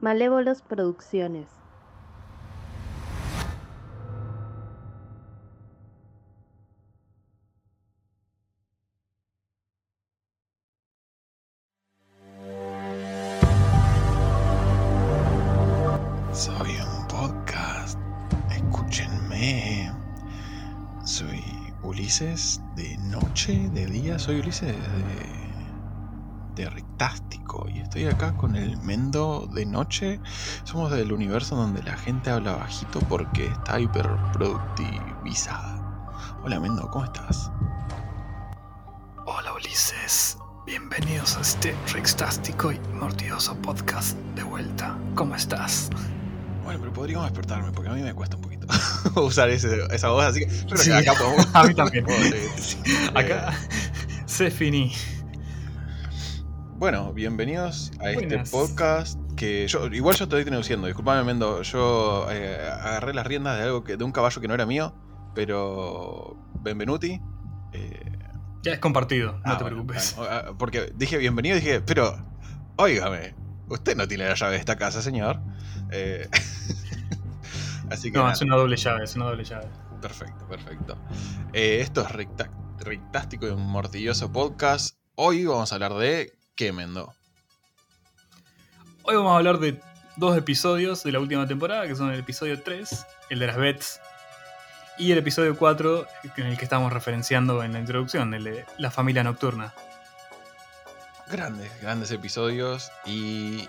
Malévolos Producciones. Soy un podcast. Escúchenme. Soy Ulises de noche, de día. Soy Ulises de, de Rectástico. Y estoy acá con el Mendo de noche. Somos del universo donde la gente habla bajito porque está hiperproductivizada. Hola Mendo, ¿cómo estás? Hola Ulises, bienvenidos a este rextástico y mortioso podcast de vuelta. ¿Cómo estás? Bueno, pero podríamos despertarme porque a mí me cuesta un poquito usar ese- esa voz, así que yo creo Sí, que acá podemos. a mí también. Sí. Acá se finí. Bueno, bienvenidos a este podcast que yo igual yo estoy traduciendo, disculpame Mendo, yo eh, agarré las riendas de algo que de un caballo que no era mío, pero benvenuti. eh, Ya es compartido, no ah, te bueno, preocupes. ah, porque dije bienvenido y dije, pero óigame, usted no tiene la llave de esta casa, señor. Eh, así que No, nada. es una doble llave, es una doble llave. Perfecto, perfecto. Esto es Rectástico y un mortilloso podcast. Hoy vamos a hablar de qué, Mendo. Hoy vamos a hablar de dos episodios de la última temporada, que son el episodio 3, el de las bets, y el episodio 4, en el que estamos referenciando en la introducción, el de la familia nocturna. Grandes, grandes episodios y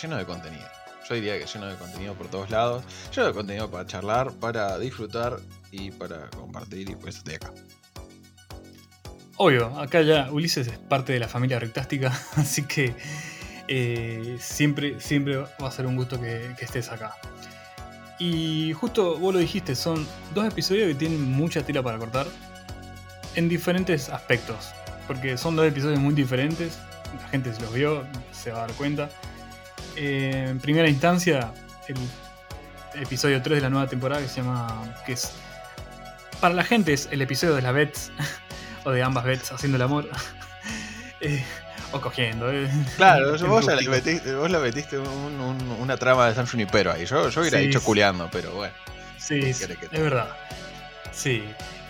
lleno de contenido. Yo diría que lleno de contenido por todos lados. Lleno de contenido para charlar, para disfrutar y para compartir y por eso estoy acá. Obvio, acá ya Ulises es parte de la familia rectástica, así que eh, siempre, siempre va a ser un gusto que, que estés acá. Y justo vos lo dijiste, son dos episodios que tienen mucha tela para cortar en diferentes aspectos, porque son dos episodios muy diferentes, la gente se los vio, se va a dar cuenta. Eh, en primera instancia, el episodio 3 de la nueva temporada que se llama, que es, para la gente es el episodio de las bets, o de ambas bets haciendo el amor. Eh, o cogiendo. eh. Claro, vos, rústico. metiste, vos le metiste un- un- una trama de San Junipero ahí. Yo, yo hubiera Sí, dicho culeando, pero bueno. Sí, ¿Qué sí, te es verdad. Sí.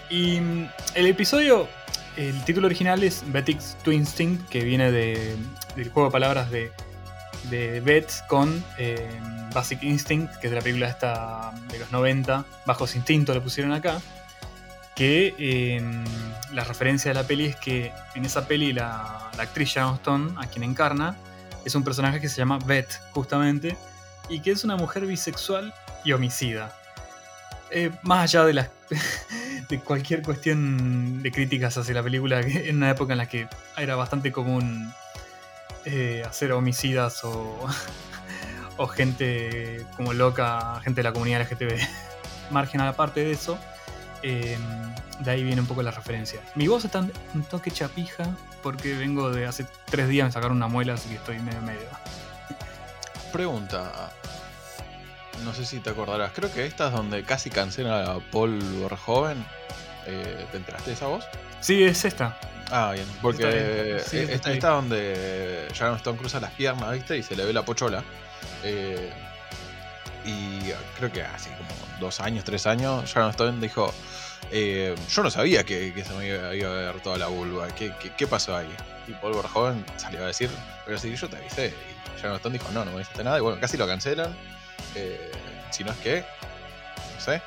Y mm, el episodio, el título original es Betix to Instinct, que viene de, del juego de palabras de, de Bet con eh, Basic Instinct, que es de la película esta de los 90, Bajos Instintos lo pusieron acá. Que eh, la referencia de la peli es que en esa peli la, actriz Sharon Stone, a quien encarna, es un personaje que se llama Beth, justamente, y que es una mujer bisexual y homicida. Eh, más allá de, las, de cualquier cuestión de críticas hacia la película, en una época en la que era bastante común eh, hacer homicidas o, o gente como loca, gente de la comunidad LGTB, margen a la parte de eso, eh, de ahí viene un poco la referencia. Mi voz está un toque chapija porque vengo de hace tres días me sacaron una muela, así que estoy medio medio. Pregunta. No sé si te acordarás. Creo que esta es donde casi cancela a Paul Verhoeven. Eh, ¿Te enteraste de esa voz? Sí, es esta. Ah, bien. Porque Está bien. Sí, eh, está esta donde Sharon Stone cruza las piernas, ¿viste? Y se le ve la pochola. Eh, y creo que hace como dos años, tres años, Sharon Stone dijo: eh, Yo no sabía que, que se me iba, a ver toda la vulva. ¿Qué, qué, qué pasó ahí? Y Paul Verhoeven salió a decir: Pero si yo te avisé. Y Sharon Stone dijo: No, no me avisaste nada. Y bueno, casi lo cancelan. Eh, si no es que. No sé.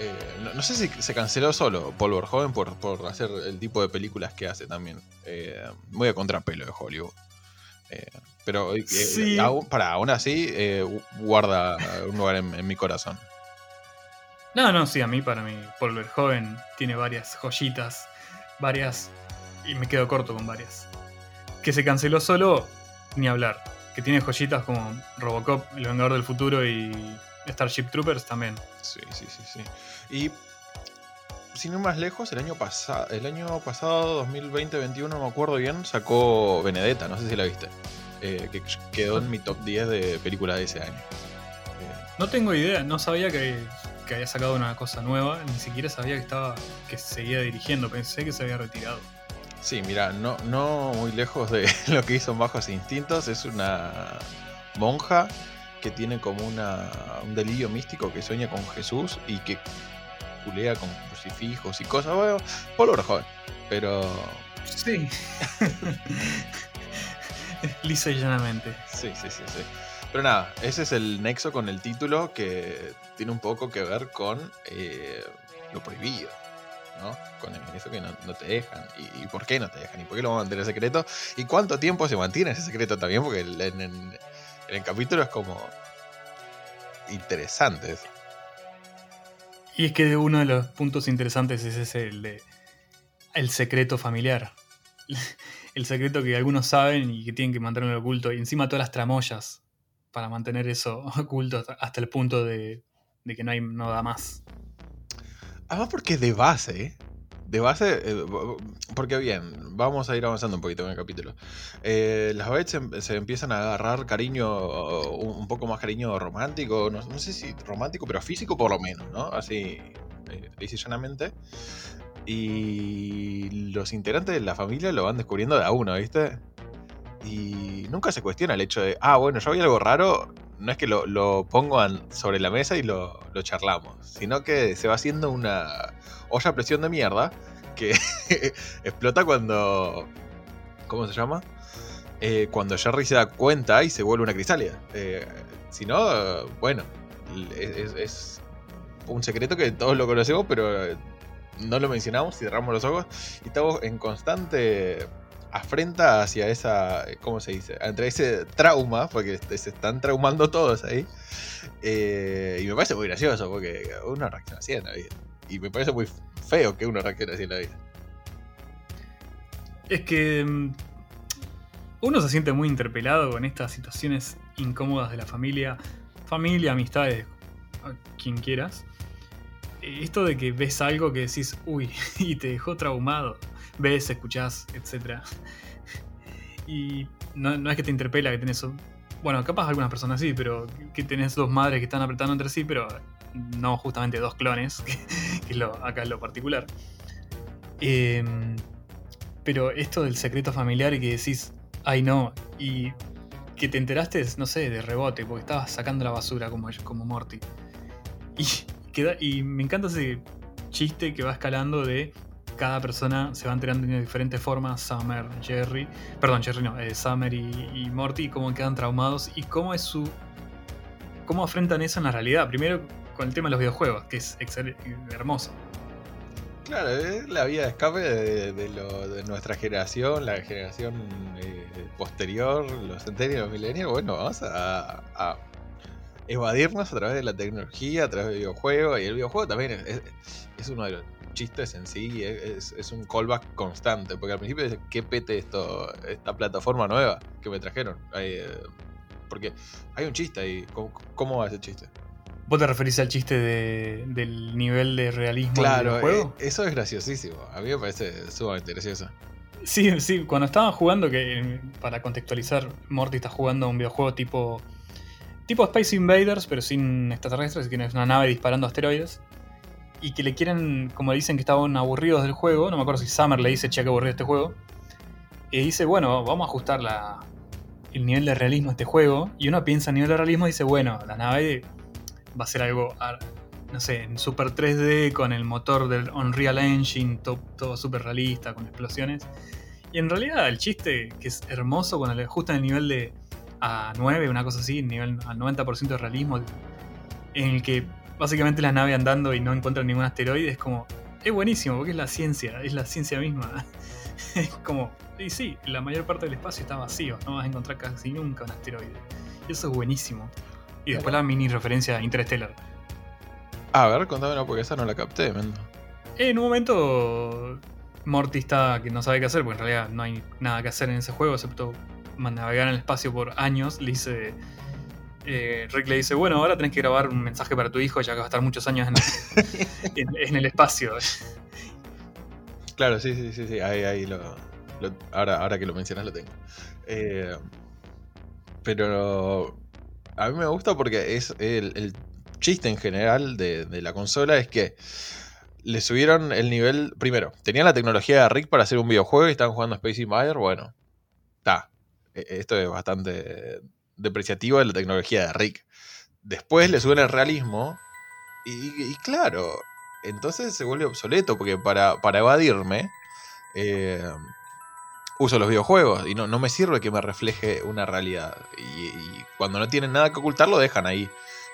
Eh, no, no sé si se canceló solo Paul Verhoeven por, por hacer el tipo de películas que hace también. Eh, muy a contrapelo de Hollywood. Eh, pero Sí. aún- para aún así guarda un lugar en, en mi corazón. No, no, sí, a mí, para mí, Paul Verhoeven tiene varias joyitas, varias, y me quedo corto con varias. Que se canceló solo, ni hablar. Que tiene joyitas como Robocop, El Vengador del Futuro y Starship Troopers también. Sí, sí, sí, sí. Y sin ir más lejos, el año pasado, el año pasado, 2020-21, no me acuerdo bien, sacó Benedetta, no sé si la viste. Eh, que quedó en mi top 10 de películas de ese año. Eh, No tengo idea, no sabía que, que había sacado una cosa nueva, ni siquiera sabía que estaba que seguía dirigiendo, pensé que se había retirado. Sí, mira, no, no muy lejos de lo que hizo en Bajos Instintos, es una, monja que tiene como una, un delirio místico que sueña con Jesús y que culea con crucifijos y cosas. Bueno, Polo joven, pero. Sí. Lisa y llanamente. Sí, sí, sí, sí. Pero nada, ese es el nexo con el título que tiene un poco que ver con eh, lo prohibido. ¿no? Con eso que no, te dejan. Y, por qué no te dejan? ¿Y por qué lo van a mantener secreto? ¿Y cuánto tiempo se mantiene ese secreto también? Porque en, el capítulo es como interesante Y es que uno de los puntos interesantes es ese, el de el secreto familiar. El secreto que algunos saben y que tienen que mantenerlo oculto. Y encima todas las tramoyas para mantener eso oculto hasta el punto de, que no, hay, no da más. Además porque de base, de base, eh, porque bien, vamos a ir avanzando un poquito en el capítulo. Eh, las veces se, empiezan a agarrar cariño, un, poco más cariño romántico, no, sé si romántico, pero físico por lo menos, ¿no? Así, eh. Y los integrantes de la familia lo van descubriendo de a uno, ¿viste? Y nunca se cuestiona el hecho de, ah, bueno, yo vi algo raro, no es que lo, pongo sobre la mesa y lo, charlamos, sino que se va haciendo una olla a presión de mierda que explota cuando... ¿Cómo se llama? Eh, cuando Jerry se da cuenta y se vuelve una crisálida. Eh, si no, bueno, es, un secreto que todos lo conocemos, pero no lo mencionamos cerramos los ojos. Y estamos en constante afrenta hacia esa, ¿cómo se dice? Entre ese trauma, porque se están traumando todos ahí. Eh, y me parece muy gracioso, porque uno reacciona así en la vida. Y me parece muy feo que uno reaccione así en la vida. Es que mm, uno se siente muy interpelado con estas situaciones incómodas de la familia, familia, amistades, quien quieras. Esto de que ves algo que decís, uy, y te dejó traumado ves, escuchás, etc. Y no, es que te interpela que tenés. Bueno, capaz algunas personas sí, pero que tenés dos madres que están apretando entre sí, pero no justamente dos clones, que, es lo, acá es lo particular. Em, pero esto del secreto familiar y que decís, ay no, y que te enteraste, no sé, de rebote, porque estabas sacando la basura como, como Morty. Y, queda, y me encanta ese chiste que va escalando de cada persona se va enterando de diferentes formas, Summer, Jerry, perdón, Jerry no, eh, Summer y, Morty, cómo quedan traumados y cómo es su... cómo afrontan eso en la realidad. Primero con el tema de los videojuegos, que es hermoso. Claro, es la vía de escape de, nuestra generación, la generación eh, posterior, los centenios, los milenios. Bueno, vamos a, evadirnos a través de la tecnología, a través de videojuegos. Y el videojuego también es uno de los chistes en sí es, un callback constante. Porque al principio dice, ¿qué pete esto, esta plataforma nueva que me trajeron? Eh, porque hay un chiste ahí. ¿Cómo, va ese chiste? ¿Vos te referís al chiste del nivel de realismo claro, del juego? Eh, eso es graciosísimo. A mí me parece sumamente gracioso. Sí, sí, cuando estaban jugando, que para contextualizar, Morty está jugando un videojuego tipo. tipo Space Invaders, pero sin extraterrestres, que es una nave disparando asteroides y que le quieren, como dicen que estaban aburridos del juego, no me acuerdo si Summer le dice, che, que aburrido este juego, y dice, bueno, vamos a ajustar la, el nivel de realismo a este juego, y uno piensa en nivel de realismo y dice, bueno, la nave va a ser algo, no sé, en super 3D, con el motor del Unreal Engine, todo, todo super realista, con explosiones. Y en realidad el chiste, que es hermoso, cuando le ajustan el nivel de a 9, una cosa así, nivel al 90% de realismo, en el que básicamente la nave andando y no encuentran ningún asteroide, es como, es buenísimo, porque es la ciencia, es la ciencia misma. es como, y sí, la mayor parte del espacio está vacío, no vas a encontrar casi nunca un asteroide. Y eso es buenísimo. Y después la mini referencia Interstellar. A ver, contámelo porque esa no la capté, Mendo. En un momento Morty está que no sabe qué hacer, porque en realidad no hay nada que hacer en ese juego excepto navegar en el espacio por años. Le dice, eh, Rick le dice, bueno, ahora tenés que grabar un mensaje para tu hijo, ya que va a estar muchos años en, el espacio. Claro, sí, sí, sí, sí. Ahí, lo, ahora, ahora que lo mencionas lo tengo. Eh, pero a mí me gusta porque es el, chiste en general de, la consola es que le subieron el nivel. Primero, tenían la tecnología de Rick para hacer un videojuego y estaban jugando Space Invader. Bueno, está. Esto es bastante depreciativo de la tecnología de Rick. Después le suben el realismo y, claro, entonces se vuelve obsoleto porque para, para evadirme eh, uso los videojuegos y no, no me sirve que me refleje una realidad. Y, cuando no tienen nada que ocultar lo dejan ahí.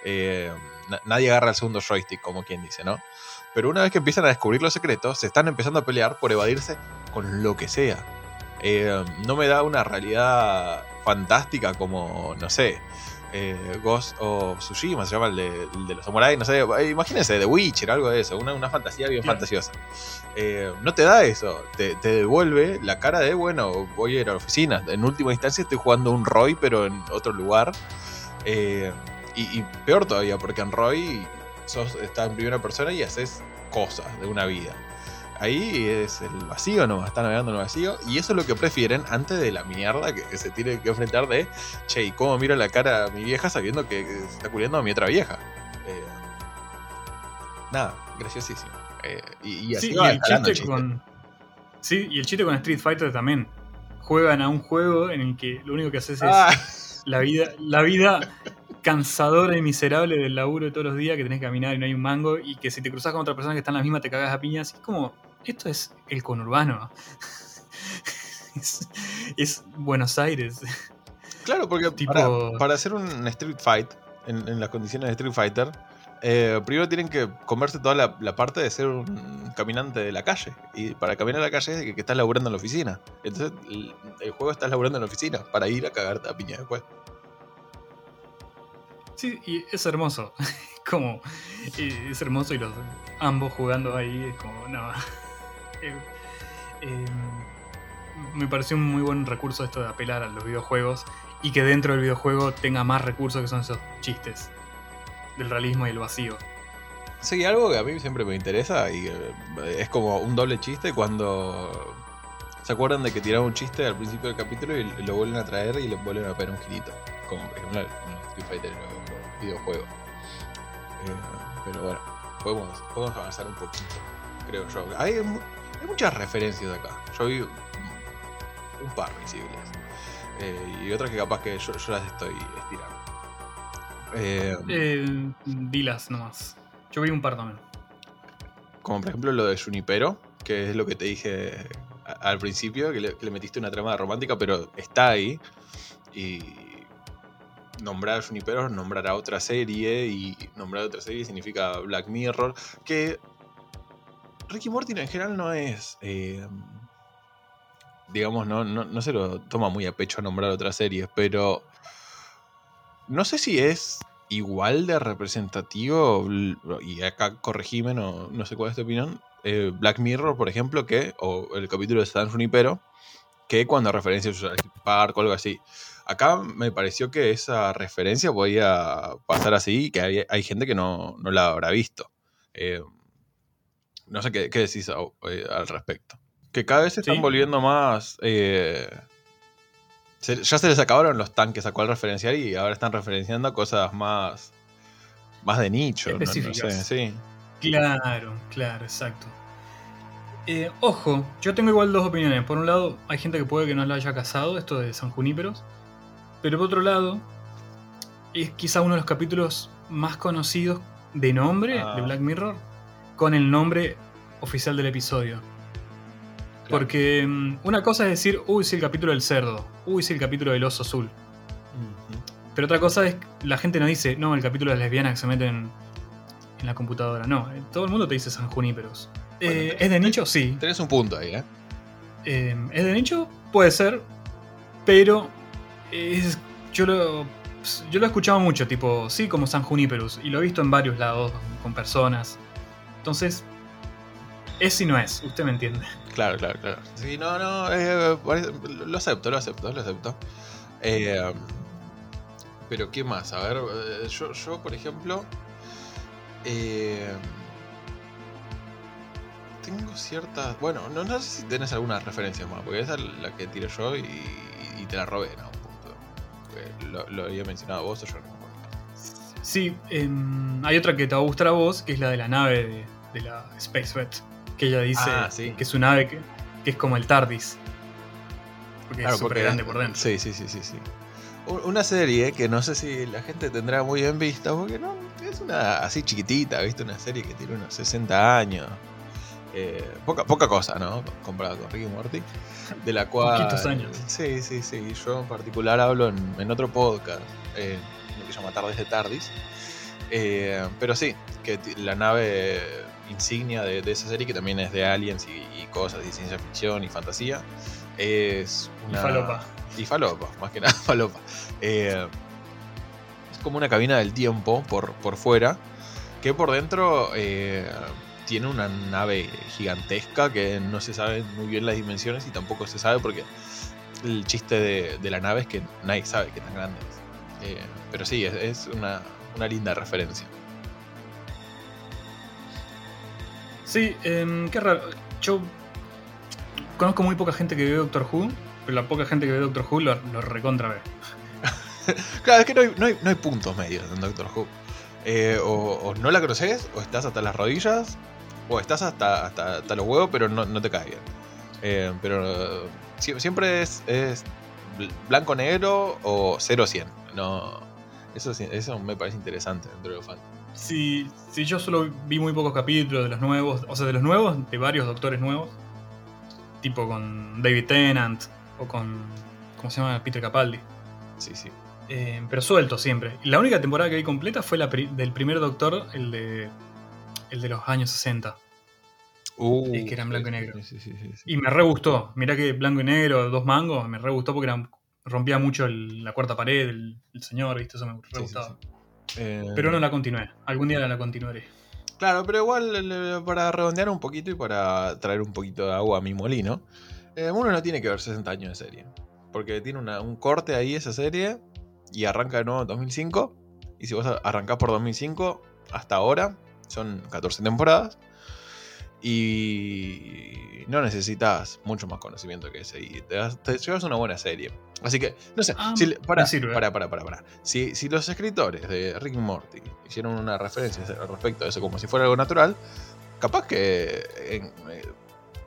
Eh, nadie agarra el segundo joystick, como quien dice, ¿no? Pero una vez que empiezan a descubrir los secretos, se están empezando a pelear por evadirse con lo que sea. Eh, no me da una realidad fantástica como, no sé, eh, Ghost of Tsushima, se llama el de, los samuráis, no sé, eh, imagínense, The Witcher, algo de eso, una, fantasía bien fantasiosa. no te da eso, te, devuelve la cara de, bueno, voy a ir a la oficina. En última instancia estoy jugando un Roy, pero en otro lugar. y, peor todavía, porque en Roy sos, estás en primera persona y haces cosas de una vida. Ahí es el vacío no están navegando en el vacío. Y eso es lo que prefieren antes de la mierda que, se tiene que enfrentar de, che, ¿y cómo miro la cara a mi vieja sabiendo que, se está culiando a mi otra vieja? Eh, nada, graciosísimo. Eh, y, así sí, y el chiste, con. Sí, y el chiste con Street Fighter también. Juegan a un juego en el que lo único que haces es ah. la vida, la vida cansadora y miserable del laburo de todos los días que tenés que caminar y no hay un mango y que si te cruzas con otra persona que está en la misma te cagas a piñas. Es como, esto es el conurbano. es, Buenos Aires. Claro, porque para, hacer un Street Fight, en, las condiciones de Street Fighter, eh, primero tienen que comerse toda la, parte de ser un caminante de la calle. Y para caminar a la calle es que, estás laburando en la oficina. Entonces el, el, juego estás laburando en la oficina para ir a cagarte a piña después. Sí, y es hermoso. como, es hermoso y los ambos jugando ahí es como, no. Eh, em, me pareció un muy buen recurso esto de apelar a los videojuegos y que dentro del videojuego tenga más recursos que son esos chistes del realismo y el vacío. Sí, algo que a mí siempre me interesa y es como un doble chiste cuando se acuerdan de que tiraron un chiste al principio del capítulo y lo vuelven a traer y le vuelven a pegar un girito, como por ejemplo en Street Fighter videojuego. Eh, pero bueno, podemos, podemos avanzar un poquito, creo yo. Hay, muchas referencias acá. Yo vi un par visibles. Eh, y otras que capaz que yo, las estoy estirando. Eh, eh, dilas nomás. Yo vi un par también. Como por ejemplo lo de Junipero, que es lo que te dije al principio, que le, que le metiste una trama romántica, pero está ahí. Y, nombrar a Juniper, nombrar a otra serie, y nombrar a otra serie significa Black Mirror, que Ricky Morty en general no es... Eh, digamos, no, no, se lo toma muy a pecho nombrar otras series, pero no sé si es igual de representativo, y acá corregime, no, no sé cuál es tu opinión, eh, Black Mirror, por ejemplo, que, o el capítulo de San Junipero, que cuando referencia a Park o algo así. Acá me pareció que esa referencia podía pasar así y que hay, gente que no, la habrá visto. Eh, no sé qué, decís eh, al respecto. Que cada vez se están volviendo más... Eh, ya se les acabaron los tanques a cuál referenciar y ahora están referenciando cosas más, más de nicho. Específicas. sí. Claro, claro, exacto. ojo, yo tengo igual dos opiniones. Por un lado, hay gente que puede que no lo haya casado, esto de San Juníperos. Pero por otro lado, es quizá uno de los capítulos más conocidos de nombre de ah. Black Mirror con el nombre oficial del episodio. Porque mm, una cosa es decir, uy, sí, el capítulo del cerdo, uy, sí, el capítulo del oso azul. Pero otra cosa es, la gente no dice, no, el capítulo de las lesbianas que se meten en la computadora. No, eh, todo el mundo te dice San Juníperos. Eh, ¿Es de nicho? Sí. Tenés un punto ahí, ¿eh? ¿eh? ¿Es de nicho? Puede ser, pero yo, lo, yo lo he escuchado mucho, tipo, sí, como San Juniperus, y lo he visto en varios lados con personas. Entonces, es y no es, usted me entiende. Claro, claro, claro. Sí, no, no, eh, lo acepto, lo acepto, lo acepto. Eh, pero, ¿qué más? A ver, eh, yo, yo por ejemplo, tengo ciertas. Bueno, no, no, sé si tenés alguna referencia más, porque esa es la que tiro yo y, y te la robé, ¿no? lo, había mencionado vos o yo no me acuerdo. Sí, em, hay otra que te va a gustar a vos, que es la de la nave de, la Space Vet. Que ella dice ah, que es una nave que, es como el TARDIS. Porque es súper grande por dentro. Sí, sí, sí, sí. sí. una serie que no sé si la gente tendrá muy bien vista, porque no, es una así chiquitita, ¿viste? Una serie que tiene unos 60 años. Eh, poca, poca cosa, ¿no? Comparado con Ricky Morty. De la cual. Poquitos años. Sí, sí, sí. Yo en particular hablo en, otro podcast, eh, que se llama Tardes de Tardis. Eh, pero sí, que la nave insignia de, esa serie, que también es de aliens y, cosas de ciencia ficción y fantasía, es una. Y falopa. Y falopa, más que nada falopa. es como una cabina del tiempo por, por fuera, que por dentro tiene una nave gigantesca que no se sabe muy bien las dimensiones y tampoco se sabe porque el chiste de, la nave es que nadie sabe qué tan grande es. Eh, pero sí, es, una, linda referencia. Sí, em, qué raro. Yo conozco muy poca gente que ve Doctor Who, pero la poca gente que ve Doctor Who lo, recontra ve. claro, es que no hay, no hay, puntos medios en Doctor Who. Eh, o, no la conoces, o estás hasta las rodillas, o estás hasta, hasta, los huevos, pero no, te cae bien. Eh, pero siempre es, es blanco-negro o 0-100. No, eso, eso me parece interesante dentro de los fans. Sí, sí, yo solo vi muy pocos capítulos de los nuevos, o sea, de los nuevos, de varios doctores nuevos, tipo con David Tennant o con, ¿cómo se llama? Peter Capaldi. Sí, sí. Eh, pero suelto siempre. La única temporada que vi completa fue la del primer doctor, el de el de los años 60. Uh, que era en blanco y negro. y me re gustó. Mirá que blanco y negro, dos mangos, me re gustó porque rompía mucho la cuarta pared, el, señor, ¿viste? Eso me re gustaba. Eh, pero no la continué. Algún día la continuaré. Claro, pero igual para redondear un poquito y para traer un poquito de agua a mi molino, eh, uno no tiene que ver 60 años de serie. Porque tiene un corte ahí esa serie y arranca de nuevo en 2005. Y si vos arrancás por 2005 hasta ahora, son 14 temporadas. Y no necesitas mucho más conocimiento que ese. Y te, llevas una buena serie. Así que, no sé. Ah, para, para, para, para, Si, si, los escritores de Rick Morty hicieron una referencia respecto a eso como si fuera algo natural, capaz que. Eh,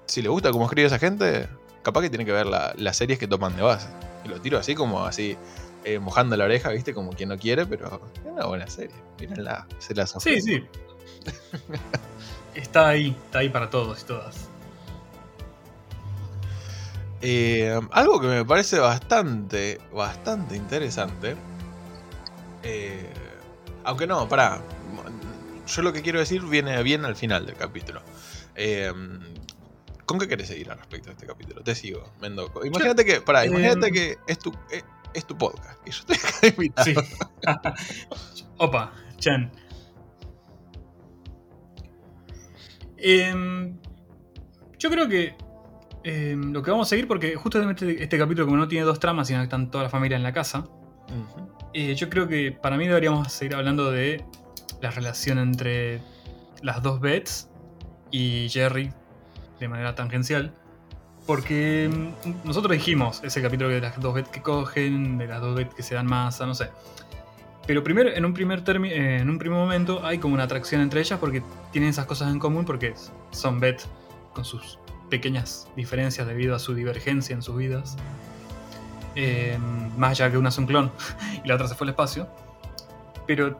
si le gusta cómo escribe esa gente, capaz que tiene que ver las series que toman de base. Y lo tiro así como así. Eh, mojando la oreja, ¿viste? Como quien no quiere, pero es una buena serie. Mírenla, se las Sí, sí. está ahí, está ahí para todos y todas. Eh, algo que me parece bastante, bastante interesante. Eh, aunque no, pará. Yo lo que quiero decir viene bien al final del capítulo. Eh, ¿Con qué querés seguir al respecto de este capítulo? Te sigo, Mendoco. Imagínate que, pará, imagínate que es tu, es, tu podcast y yo invitado. Sí. Opa, Chen. Em, yo creo que em, lo que vamos a seguir, porque justamente este capítulo, como no tiene dos tramas, sino que están toda la familia en la casa, eh, yo creo que para mí deberíamos seguir hablando de la relación entre las dos Bets y Jerry de manera tangencial. Porque em, nosotros dijimos ese capítulo de las dos Bets que cogen, de las dos Bets que se dan masa, no sé. Pero primero, en un primer eh, en un primer momento hay como una atracción entre ellas porque tienen esas cosas en común porque son Beth con sus pequeñas diferencias debido a su divergencia en sus vidas. Eh, más allá que una es un clon y la otra se fue al espacio. Pero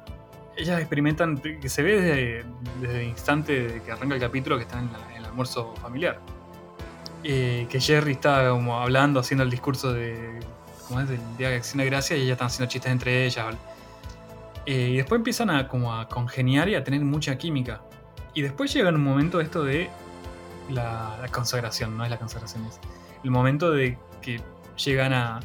ellas experimentan, que se ve desde, el instante que arranca el capítulo que están en, el almuerzo familiar. Eh, que Jerry está como hablando, haciendo el discurso de, ¿cómo es? del Día de Acción de Gracia y ellas están haciendo chistes entre ellas. Eh, y después empiezan a, como a congeniar y a tener mucha química. Y después llega un momento esto de la, consagración, no es la consagración, es el momento de que llegan a,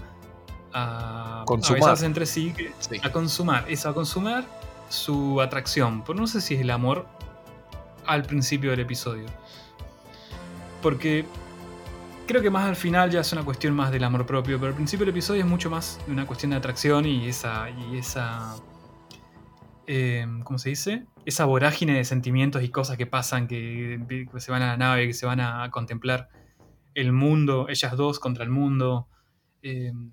a, consumar. entre sí, a consumar, eso, a consumar su atracción. Pero no sé si es el amor al principio del episodio. Porque creo que más al final ya es una cuestión más del amor propio, pero al principio del episodio es mucho más una cuestión de atracción y esa, y esa Em, ¿cómo se dice? Esa vorágine de sentimientos y cosas que pasan, que, se van a la nave, que se van a contemplar el mundo, ellas dos contra el mundo. Em,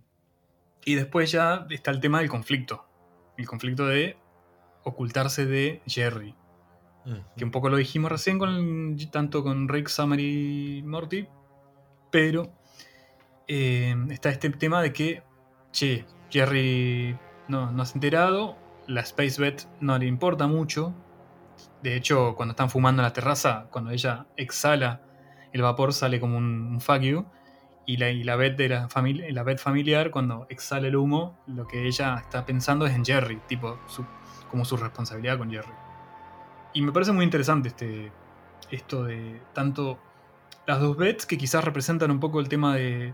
y después ya está el tema del conflicto. El conflicto de ocultarse de Jerry. Que un poco lo dijimos recién con tanto con Rick, Summer y Morty. Pero em, está este tema de que, che, Jerry no, no se ha enterado, la Space Bet no le importa mucho. De hecho, cuando están fumando en la terraza, cuando ella exhala, el vapor sale como un, un. Y la, y la Bet de la familia, la familiar, cuando exhala el humo, lo que ella está pensando es en Jerry, tipo, su- como su responsabilidad con Jerry. Y me parece muy interesante este, esto de tanto las dos bets que quizás representan un poco el tema de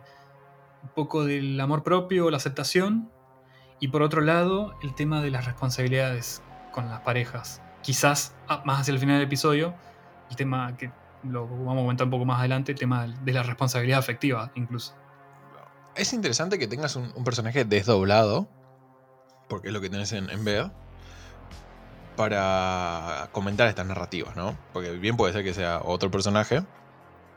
un poco del amor propio, la aceptación, y por otro lado el tema de las responsabilidades con las parejas. Quizás ah, más hacia el final del episodio, el tema que lo vamos a comentar un poco más adelante, el tema de la responsabilidad afectiva incluso. Es interesante que tengas un, personaje desdoblado, porque es lo que tenés en, en Bed, para comentar estas narrativas, ¿no? Porque bien puede ser que sea otro personaje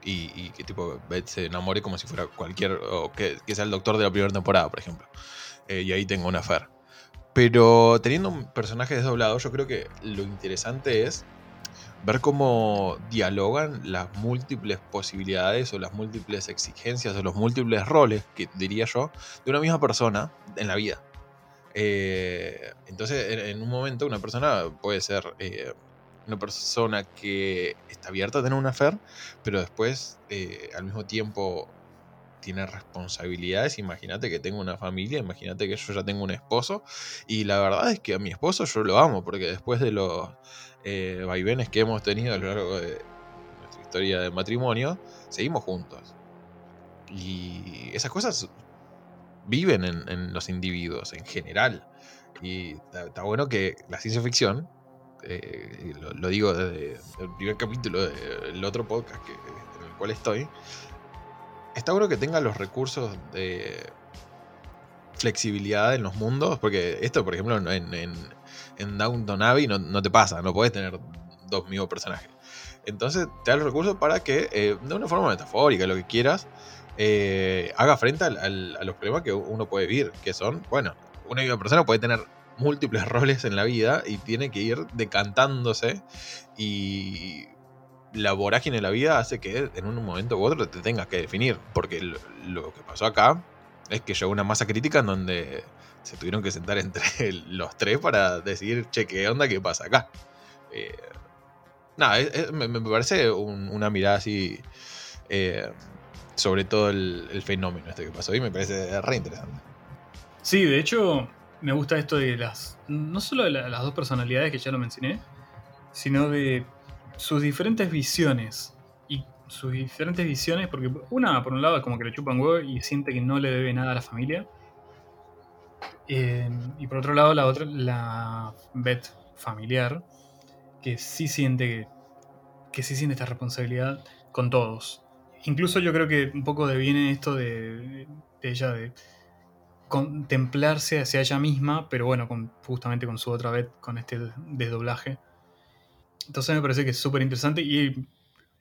y, y que tipo Beth se enamore como si fuera cualquier. o que, que sea el doctor de la primera temporada, por ejemplo. Eh, y ahí tengo una Fer. Pero teniendo un personaje desdoblado, yo creo que lo interesante es ver cómo dialogan las múltiples posibilidades o las múltiples exigencias o los múltiples roles, que diría yo, de una misma persona en la vida. Eh, entonces, en, un momento, una persona puede ser eh, una persona que está abierta a tener una fer, pero después, al mismo tiempo, tiene responsabilidades. Imagínate que tengo una familia, imagínate que yo ya tengo un esposo. Y la verdad es que a mi esposo yo lo amo, porque después de los eh, vaivenes que hemos tenido a lo largo de nuestra historia de matrimonio, seguimos juntos. Y esas cosas viven en, en los individuos en general. Y está, bueno que la ciencia ficción, eh, lo, digo desde el primer capítulo del otro podcast en el cual estoy, está bueno que tenga los recursos de flexibilidad en los mundos, porque esto, por ejemplo, en, en, en Downton Abbey no, no te pasa, no puedes tener dos mismos personajes. Entonces te da los recursos para que, eh, de una forma metafórica, lo que quieras, eh, haga frente al- a los problemas que uno puede vivir, que son, bueno, una misma persona puede tener múltiples roles en la vida y tiene que ir decantándose y la vorágine de la vida hace que en un momento u otro te tengas que definir, porque lo, que pasó acá es que llegó una masa crítica en donde se tuvieron que sentar entre los tres para decidir, che, ¿qué onda? ¿Qué pasa acá? Eh, nada, me, parece un- una mirada así eh, sobre todo el, fenómeno este que pasó y me parece re interesante. Sí, de hecho, me gusta esto de las. No solo de la- las dos personalidades que ya lo mencioné, sino de sus diferentes visiones. Y sus diferentes visiones, porque una, por un lado, como que le chupan huevo y siente que no le debe nada a la familia. Eh, y por otro lado, la otra, la Beth familiar, que sí siente que, que sí siente esta responsabilidad con todos. Incluso yo creo que un poco deviene esto de, de ella de contemplarse hacia ella misma, pero bueno, con, justamente con su otra vez, con este desdoblaje. Entonces me parece que es súper interesante y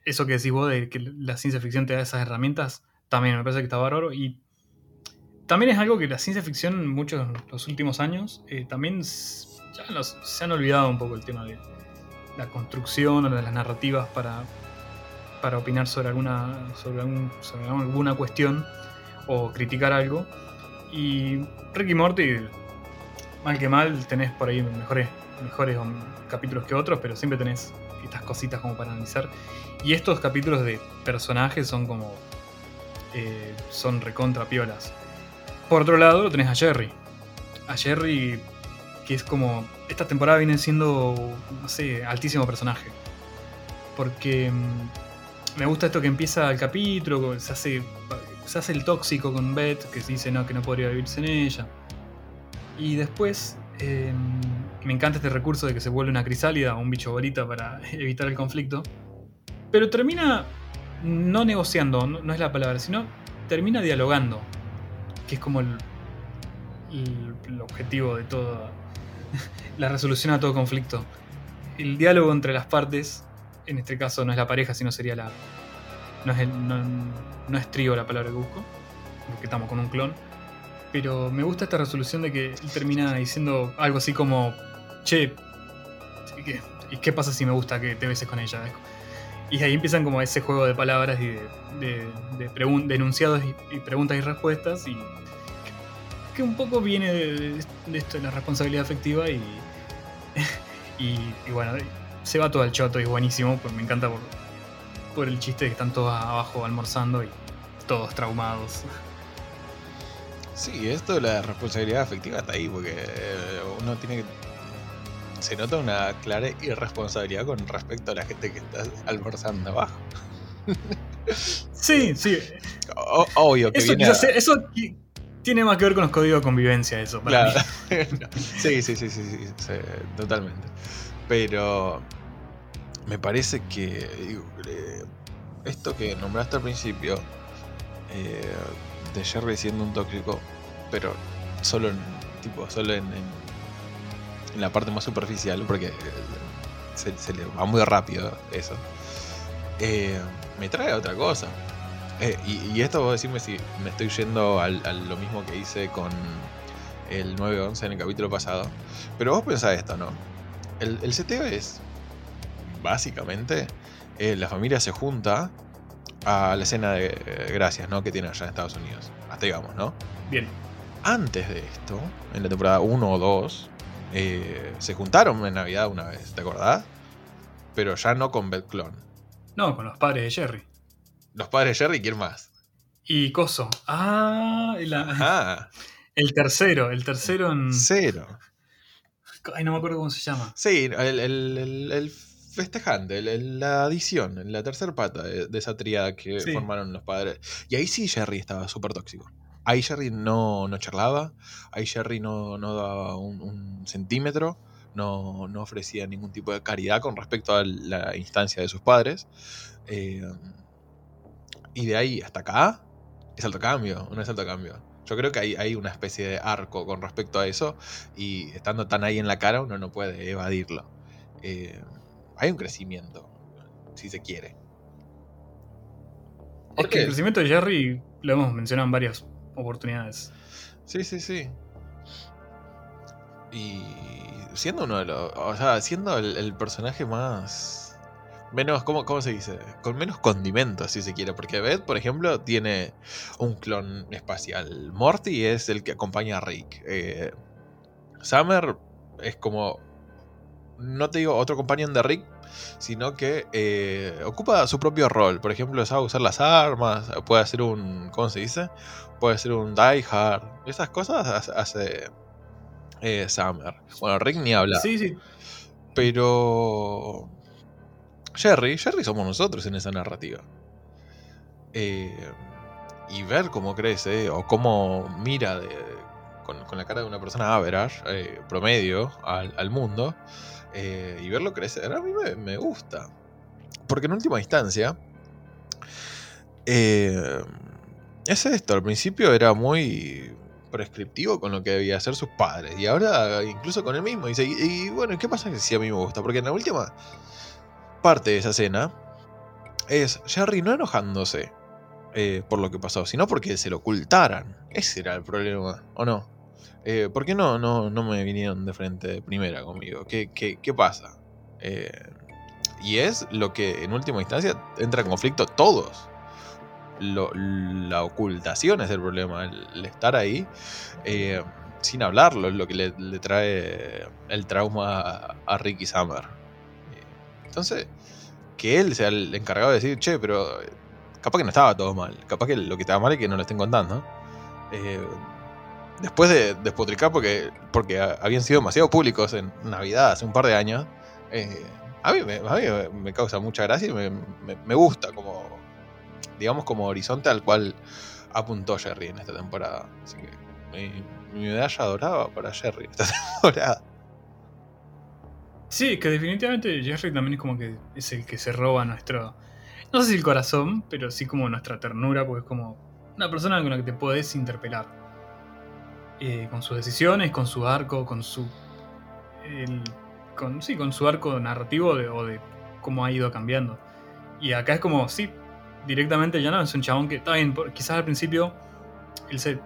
eso que decís vos de que la ciencia ficción te da esas herramientas, también me parece que está bárbaro y también es algo que la ciencia ficción muchos los últimos años eh, también ya se han olvidado un poco el tema de la construcción o de las narrativas para, para opinar sobre alguna, sobre, algún- sobre alguna cuestión o criticar algo. Y Ricky Morty, mal que mal, tenés por ahí mejores, mejores capítulos que otros, pero siempre tenés estas cositas como para analizar. Y estos capítulos de personajes son como. eh, son recontra piolas. Por otro lado, lo tenés a Jerry. A Jerry, que es como. Esta temporada viene siendo, no sé, altísimo personaje. Porque mm, me gusta esto que empieza el capítulo, se hace, se hace el tóxico con Beth, que dice no, que no podría vivir sin ella. Y después eh, me encanta este recurso de que se vuelve una crisálida o un bicho bolita para evitar el conflicto. Pero termina no negociando, no, es la palabra, sino termina dialogando, que es como el, el- objetivo de toda la resolución a todo conflicto. El diálogo entre las partes, en este caso no es la pareja, sino sería la. No es, el- no es trío la palabra que busco, porque estamos con un clon. Pero me gusta esta resolución de que él termina diciendo algo así como: Che, ¿y qué, y qué pasa si me gusta que te beses con ella? Y ahí empiezan como ese juego de palabras y de, de, de pregun- de enunciados y, y preguntas y respuestas. Y que un poco viene de, de esto de la responsabilidad afectiva y, y, y bueno, se va todo al choto y es buenísimo, pues me encanta por, por el chiste de que están todos abajo almorzando y todos traumados. Sí, esto de la responsabilidad afectiva está ahí, porque eh, uno tiene que. Se nota una clara irresponsabilidad con respecto a la gente que está almorzando abajo. Sí, sí. O- obvio que Eso, viene. quizás a- sea- eso tiene más que ver con los códigos de convivencia, eso. Para Claro. mí. sí, sí, sí, sí, sí, sí, totalmente. Pero me parece que digo, eh, esto que nombraste al principio, eh, de Jerry siendo un tóxico, pero solo en, tipo, solo en, en- en la parte más superficial, porque eh, se, se le va muy rápido eso, eh, me trae a otra cosa. Eh, y, y esto vos decirme si me estoy yendo al, a lo mismo que hice con el 9-11 en el capítulo pasado. Pero vos pensás esto, ¿no? El, el seteo es, básicamente, eh, la familia se junta a la escena de eh, gracias, ¿no? Que tiene allá en Estados Unidos. Hasta digamos, ¿no? Bien. Antes de esto, en la temporada 1 o 2, eh, se juntaron en Navidad una vez, ¿te acordás? Pero ya no con Beth Clon. No, con los padres de Jerry. Los padres de Jerry, ¿quién más? Y Coso. Ah, la- Ah, el tercero. El tercero en. cero. Ay, no me acuerdo cómo se llama. Sí, el, el- el- el festejante, la adición, la tercera pata de, de esa tríada que Sí. formaron los padres. Y ahí sí Jerry estaba súper tóxico. Ahí Jerry no, no charlaba, ahí Jerry no, no daba un, un centímetro, no, no ofrecía ningún tipo de caridad con respecto a la instancia de sus padres. Eh, y de ahí hasta acá es alto cambio, no es alto cambio. Yo creo que hay, hay una especie de arco con respecto a eso y estando tan ahí en la cara uno no puede evadirlo. Eh, hay un crecimiento, si se quiere. Es ¿Por que el crecimiento de Jerry lo hemos mencionado en varias oportunidades. Sí, sí, sí. Y siendo uno de los. O sea, siendo el, personaje más. Menos, ¿cómo, ¿cómo se dice? Con menos condimentos, si se quiere. Porque Beth, por ejemplo, tiene un clon espacial. Morty es el que acompaña a Rick. Eh, Summer es como. No te digo otro compañero de Rick, sino que eh, ocupa su propio rol. Por ejemplo, sabe usar las armas, puede hacer un. ¿Cómo se dice? Puede ser un Die Hard. Esas cosas hace, eh, Summer. Bueno, Rick ni habla. Sí, sí. Pero. Jerry, Jerry somos nosotros en esa narrativa. Eh, y ver cómo crece o cómo mira de- con, con la cara de una persona average, eh, promedio, al, al mundo, y verlo crecer, a mí me, me gusta. Porque en última instancia, eh, es esto, al principio era muy prescriptivo con lo que debía hacer sus padres, y ahora incluso con él mismo, dice, y, y bueno, ¿y ¿qué pasa si a mí me gusta? Porque en la última parte de esa escena es Jerry no enojándose eh, por lo que pasó, sino porque se lo ocultaran. Ese era el problema, ¿o no? Eh, ¿Por qué no, no, no me vinieron de frente de primera conmigo? ¿Qué, qué, qué pasa? Eh, y es lo que en última instancia entra en conflicto todos. Lo- la ocultación es el problema, el, estar ahí eh, sin hablarlo es lo que le, trae el trauma a, Ricky Summer. Eh, Entonces, que él sea el encargado de decir, che, pero eh, capaz que no estaba todo mal, capaz que lo que estaba mal es que no lo estén contando. Después de despotricar porque, porque habían sido demasiado públicos en Navidad hace un par de años, a mí, me, a mí me- causa mucha gracia y me- me gusta como, digamos, como horizonte al cual apuntó Jerry en esta temporada. Así que mi, mi medalla dorada para Jerry esta temporada. Sí, que definitivamente Jerry también es como que es el que se roba nuestro. No sé si el corazón, pero sí como nuestra ternura, porque es como una persona con la que te puedes interpelar. Eh, con sus decisiones, con su arco, con su. con, sí, con su arco narrativo de- o de cómo ha ido cambiando. Y acá es como, sí, directamente ya no, es un chabón que está bien, quizás al principio él se,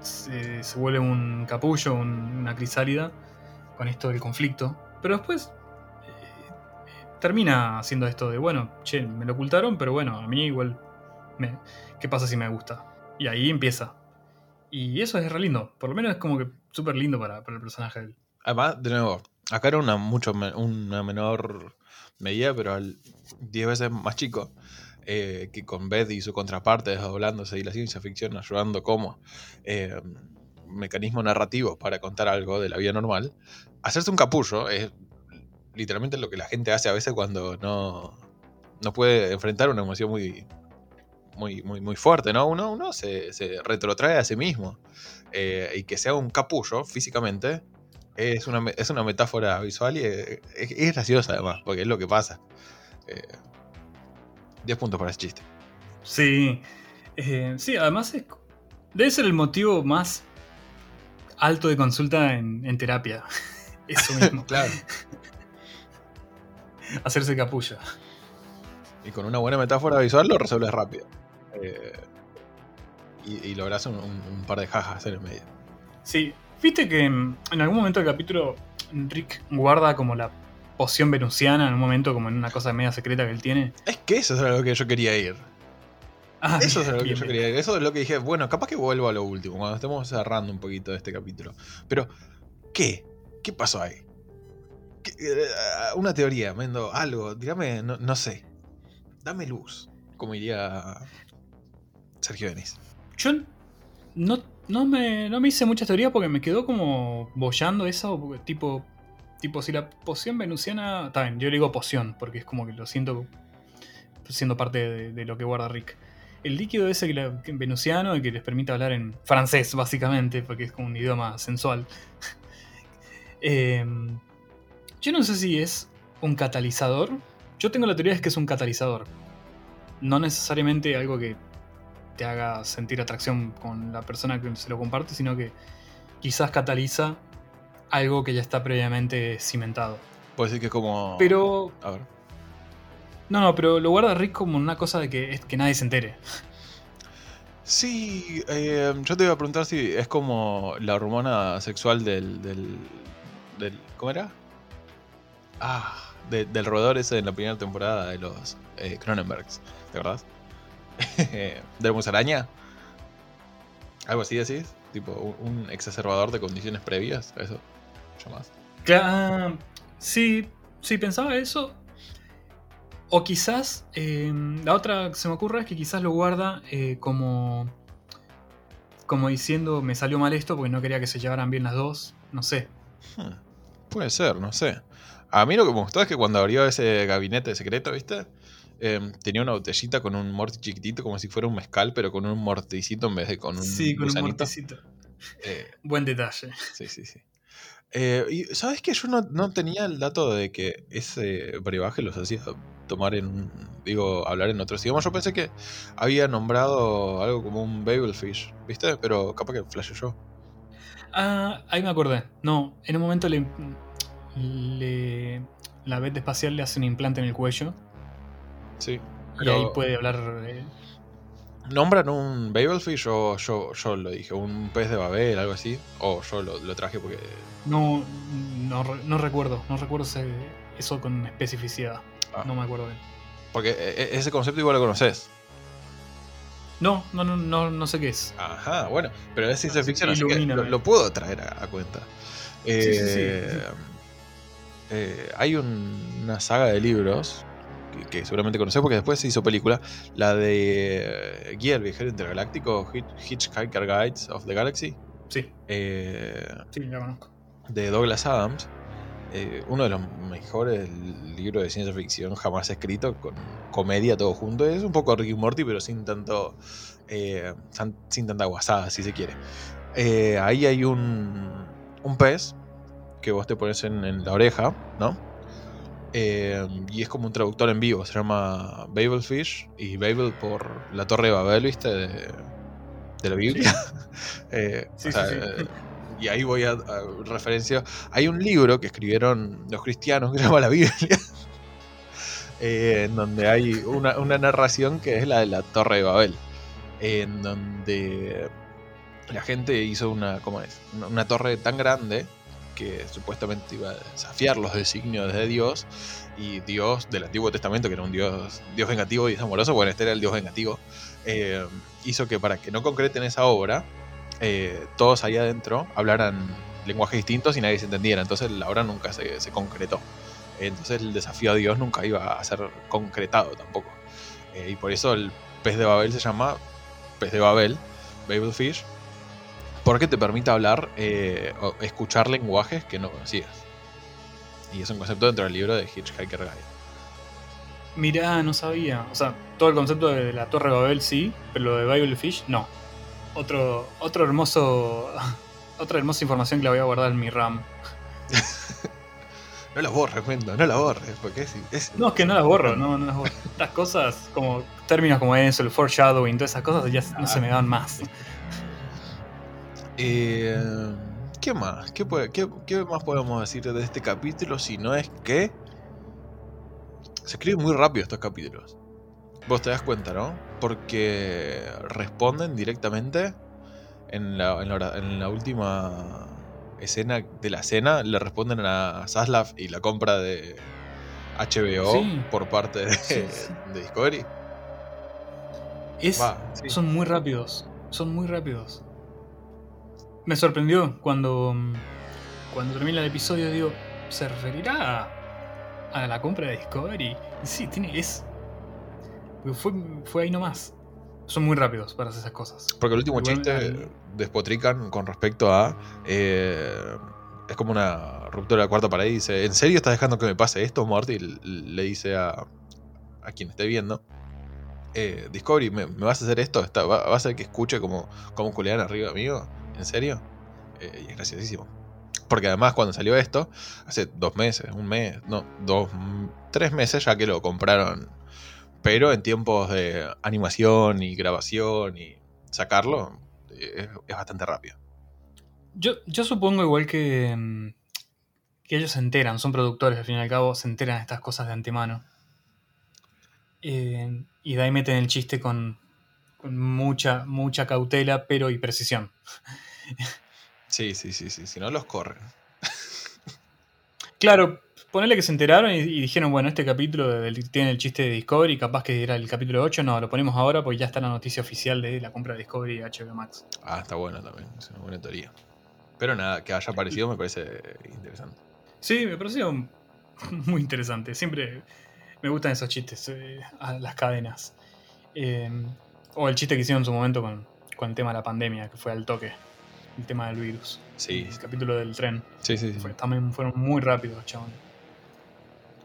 se, vuelve un capullo, un- una crisálida con esto del conflicto, pero después eh, termina haciendo esto de, bueno, che, me lo ocultaron, pero bueno, a mí igual, me, ¿qué pasa si me gusta? Y ahí empieza. Y eso es re lindo. Por lo menos es como que súper lindo para, para el personaje de él. Además, de nuevo, acá era una mucho una menor medida, pero al 10 veces más chico. Eh, que con Beth y su contraparte desdoblándose y la ciencia ficción ayudando como eh, mecanismo narrativo para contar algo de la vida normal. Hacerse un capullo es literalmente lo que la gente hace a veces cuando no, no puede enfrentar una emoción muy, muy, muy, muy fuerte, ¿no? Uno, uno se, retrotrae a sí mismo. Eh, y que sea un capullo físicamente es una, es una metáfora visual y es, es graciosa además, porque es lo que pasa. Eh, 10 puntos para ese chiste. Sí. Eh, sí, además es, debe ser el motivo más alto de consulta en, en terapia. Eso mismo. Claro. Hacerse capullo. Y con una buena metáfora visual lo resuelves rápido. Eh, y, y logras un, un- un par de jajas en el medio. Sí. Viste que en algún momento del capítulo Rick guarda como la poción venusiana en un momento como en una cosa media secreta que él tiene. Es que eso es a lo que yo quería ir. Ah, Eso es a lo que yo bien. quería ir. Eso es lo que dije, bueno, capaz que vuelvo a lo último, cuando estemos cerrando un poquito de este capítulo. Pero, ¿qué? ¿Qué pasó ahí? ¿Qué- eh, una teoría, Mendo, algo, dígame, no, no sé. Dame luz, como diría Sergio Denis. Yo no, no, me, no me hice mucha teoría porque me quedó como bollando eso, tipo, tipo si la poción venusiana, está bien, yo le digo poción porque es como que lo siento siendo parte de, lo que guarda Rick. El líquido ese que la- venusiano y que les permite hablar en francés, básicamente, porque es como un idioma sensual. Em, yo no sé si es un catalizador. Yo tengo la teoría de que es un catalizador. No necesariamente algo que te haga sentir atracción con la persona que se lo comparte, sino que quizás cataliza algo que ya está previamente cimentado. Puede decir que es como. Pero, A ver. no, no, pero lo guarda Rick como una cosa de que, es que nadie se entere. Sí, eh, yo te iba a preguntar si es como la hormona sexual del. del, del- ¿Cómo era? Ah, de- del roedor ese en la primera temporada de los eh, Cronenbergs, ¿te acordás? de la musaraña. Algo así decís, tipo un, un exacerbador de condiciones previas, a eso llamás. Cla- sí, sí, pensaba eso. O quizás, eh, la otra que se me ocurre es que quizás lo guarda eh, como, como diciendo, me salió mal esto porque no quería que se llevaran bien las dos. No sé. Hmm, Puede ser, no sé. A mí lo que me gustó es que cuando abrió ese gabinete secreto, ¿viste? Em, tenía una botellita con un morty chiquitito, como si fuera un mezcal, pero con un morticito en vez de con un sí, con un mortecito. Eh, Buen detalle. sí, sí, sí. Eh, y sabes que yo no, no tenía el dato de que ese brebaje los hacía tomar en digo, hablar en otros idiomas. Yo pensé que había nombrado algo como un babelfish, ¿viste? Pero capaz que flashe yo. Ah, ahí me acordé. No, en un momento le, le- la beta espacial le hace un implante en el cuello Sí. y Pero- ahí puede hablar. eh, ¿Nombran un babelfish o yo, yo lo dije? ¿Un pez de Babel, algo así? O yo lo, lo traje porque... no, no, no recuerdo, no recuerdo ese- eso con especificidad. Ah. No me acuerdo bien. Porque e- e- ese concepto igual lo conoces. No, no, no, no, no sé qué es. Ajá, bueno, pero es ciencia ficción, así que Ilumíname. lo, lo puedo traer a, a cuenta. Sí, sí, sí. Eh, eh, hay un- una saga de libros que, seguramente conoces porque después se hizo película, la de eh, Guía del Viajero Intergaláctico, Hitch- Hitchhiker Guides of the Galaxy, Sí, eh, sí, la conozco. de Douglas Adams. eh, uno de los mejores libros de ciencia ficción jamás escrito, con comedia todo junto. Es un poco Ricky Morty, pero sin tanto. eh, sin tanta guasada, si se quiere. Eh, ahí hay un, un pez que vos te pones en, en la oreja, ¿no? Eh, y es como un traductor en vivo, se llama Babelfish, y Babel por la Torre de Babel, ¿viste? De, de la Biblia. Eh, Sí, o sea, sí, sí. eh, y ahí voy a, a referencia. Hay un libro que escribieron los cristianos que se llama la Biblia. eh, en donde hay una, una narración que es la de la Torre de Babel. En donde la gente hizo una, ¿cómo es? Una, una torre tan grande que supuestamente iba a desafiar los designios de Dios. Y Dios del Antiguo Testamento, que era un Dios, Dios vengativo y amoroso, bueno, este era el Dios vengativo, eh, hizo que para que no concreten esa obra, eh, todos ahí adentro hablaran lenguajes distintos y nadie se entendiera. Entonces la obra nunca se, concretó. Entonces el desafío a Dios nunca iba a ser concretado tampoco. Eh, y por eso el pez de Babel se llama pez de Babel, Babelfish, porque te permite hablar eh, o escuchar lenguajes que no conocías. Y es un concepto dentro del libro de Hitchhiker Guide. Mirá, no sabía. O sea, todo el concepto de la Torre de Babel sí, pero lo de Bible Fish no. Otro, otro hermoso. Otra hermosa información que la voy a guardar en mi RAM. No la borres, Mendo, no la borres, porque es, es- No, es que no las borro, no, no las borro. Estas cosas, como términos como eso, el foreshadowing, todas esas cosas ya no se me dan más. Eh, ¿Qué más? ¿Qué, puede- qué- qué más podemos decir de este capítulo si no es que se escriben muy rápido estos capítulos? Vos te das cuenta, ¿no? Porque responden directamente en la, en la hora- en la última escena de la cena, le responden a Zaslav y la compra de HBO Sí. por parte de, Sí, sí. de Discovery. Es, Va, sí. Son muy rápidos, son muy rápidos. Me sorprendió cuando, cuando termina el episodio, digo, ¿se referirá a, a la compra de Discovery? Y sí, tiene, es... porque Fue, fue ahí nomás. Son muy rápidos para hacer esas cosas. Porque el último Igual, chiste al- despotrican con respecto a. eh, es como una ruptura de la cuarta pared y dice: ¿En serio estás dejando que me pase esto, Morty? L- Le dice a, a quien esté viendo: eh, Discovery, ¿me, me vas a hacer esto? Está- ¿Va, va a hacer que escuche como, como culean arriba, amigo? ¿En serio? Eh, y es graciosísimo. Porque además, cuando salió esto, hace dos meses, un mes, no, dos, tres meses ya que lo compraron. Pero en tiempos de animación y grabación y sacarlo, eh, es, es bastante rápido. Yo, yo supongo igual que, mm, que ellos se enteran, son productores al fin y al cabo, se enteran de estas cosas de antemano. Eh, y de ahí meten el chiste con, con mucha, mucha cautela, pero y precisión. Sí, sí, sí, sí. Si no, los corren. Claro, ponerle que se enteraron y, y dijeron, bueno, este capítulo del- tiene el chiste de Discovery, capaz que era el capítulo 8, no, lo ponemos ahora porque ya está la noticia oficial de la compra de Discovery y HBO Max. Ah, está bueno también. Es una buena teoría. Pero nada, que haya aparecido me parece interesante. Sí, me pareció muy interesante. Siempre me gustan esos chistes eh, a las cadenas. Eh, o el chiste que hicieron en su momento con, con el tema de la pandemia, que fue al toque. El tema del virus. Sí, El capítulo del tren. sí, sí. sí. Fue- también fueron muy rápidos, chabón.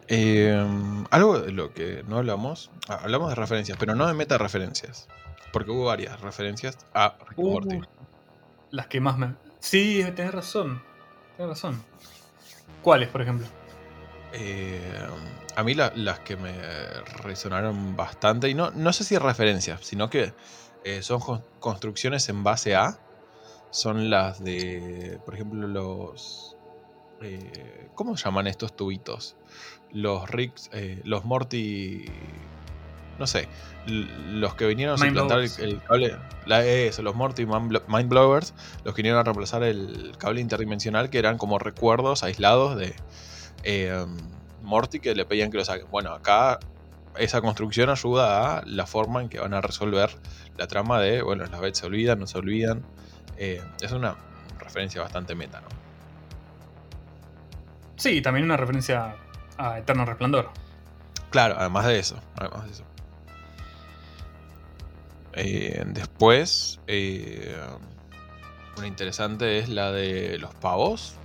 Eh, algo de lo que no hablamos, ah, hablamos de referencias, pero no de meta referencias. Porque hubo varias referencias a Rick Uh, Morty. las que más me. Sí, tenés razón. Tenés razón. ¿Cuáles, por ejemplo? Eh, a mí la- las que me resonaron bastante, y no, no sé si referencias, sino que eh, son con- construcciones en base a, son las de, por ejemplo, los... eh, ¿Cómo llaman estos tubitos? Los Ricks, eh, los Morty... No sé, los que vinieron a suplantar el, cable... La, eso, los Morty Mind Blo- Mind Blowers, los que vinieron a reemplazar el cable interdimensional, que eran como recuerdos aislados de, eh, Morty que le pedían que lo saquen. Bueno, acá esa construcción ayuda a la forma en que van a resolver la trama de, bueno, las veces se olvidan, no se olvidan. Eh, es una referencia bastante meta, ¿no? Sí, también una referencia a Eterno Resplandor. Claro, además de eso. Además de eso. Eh, después, eh, una interesante es la de los pavos.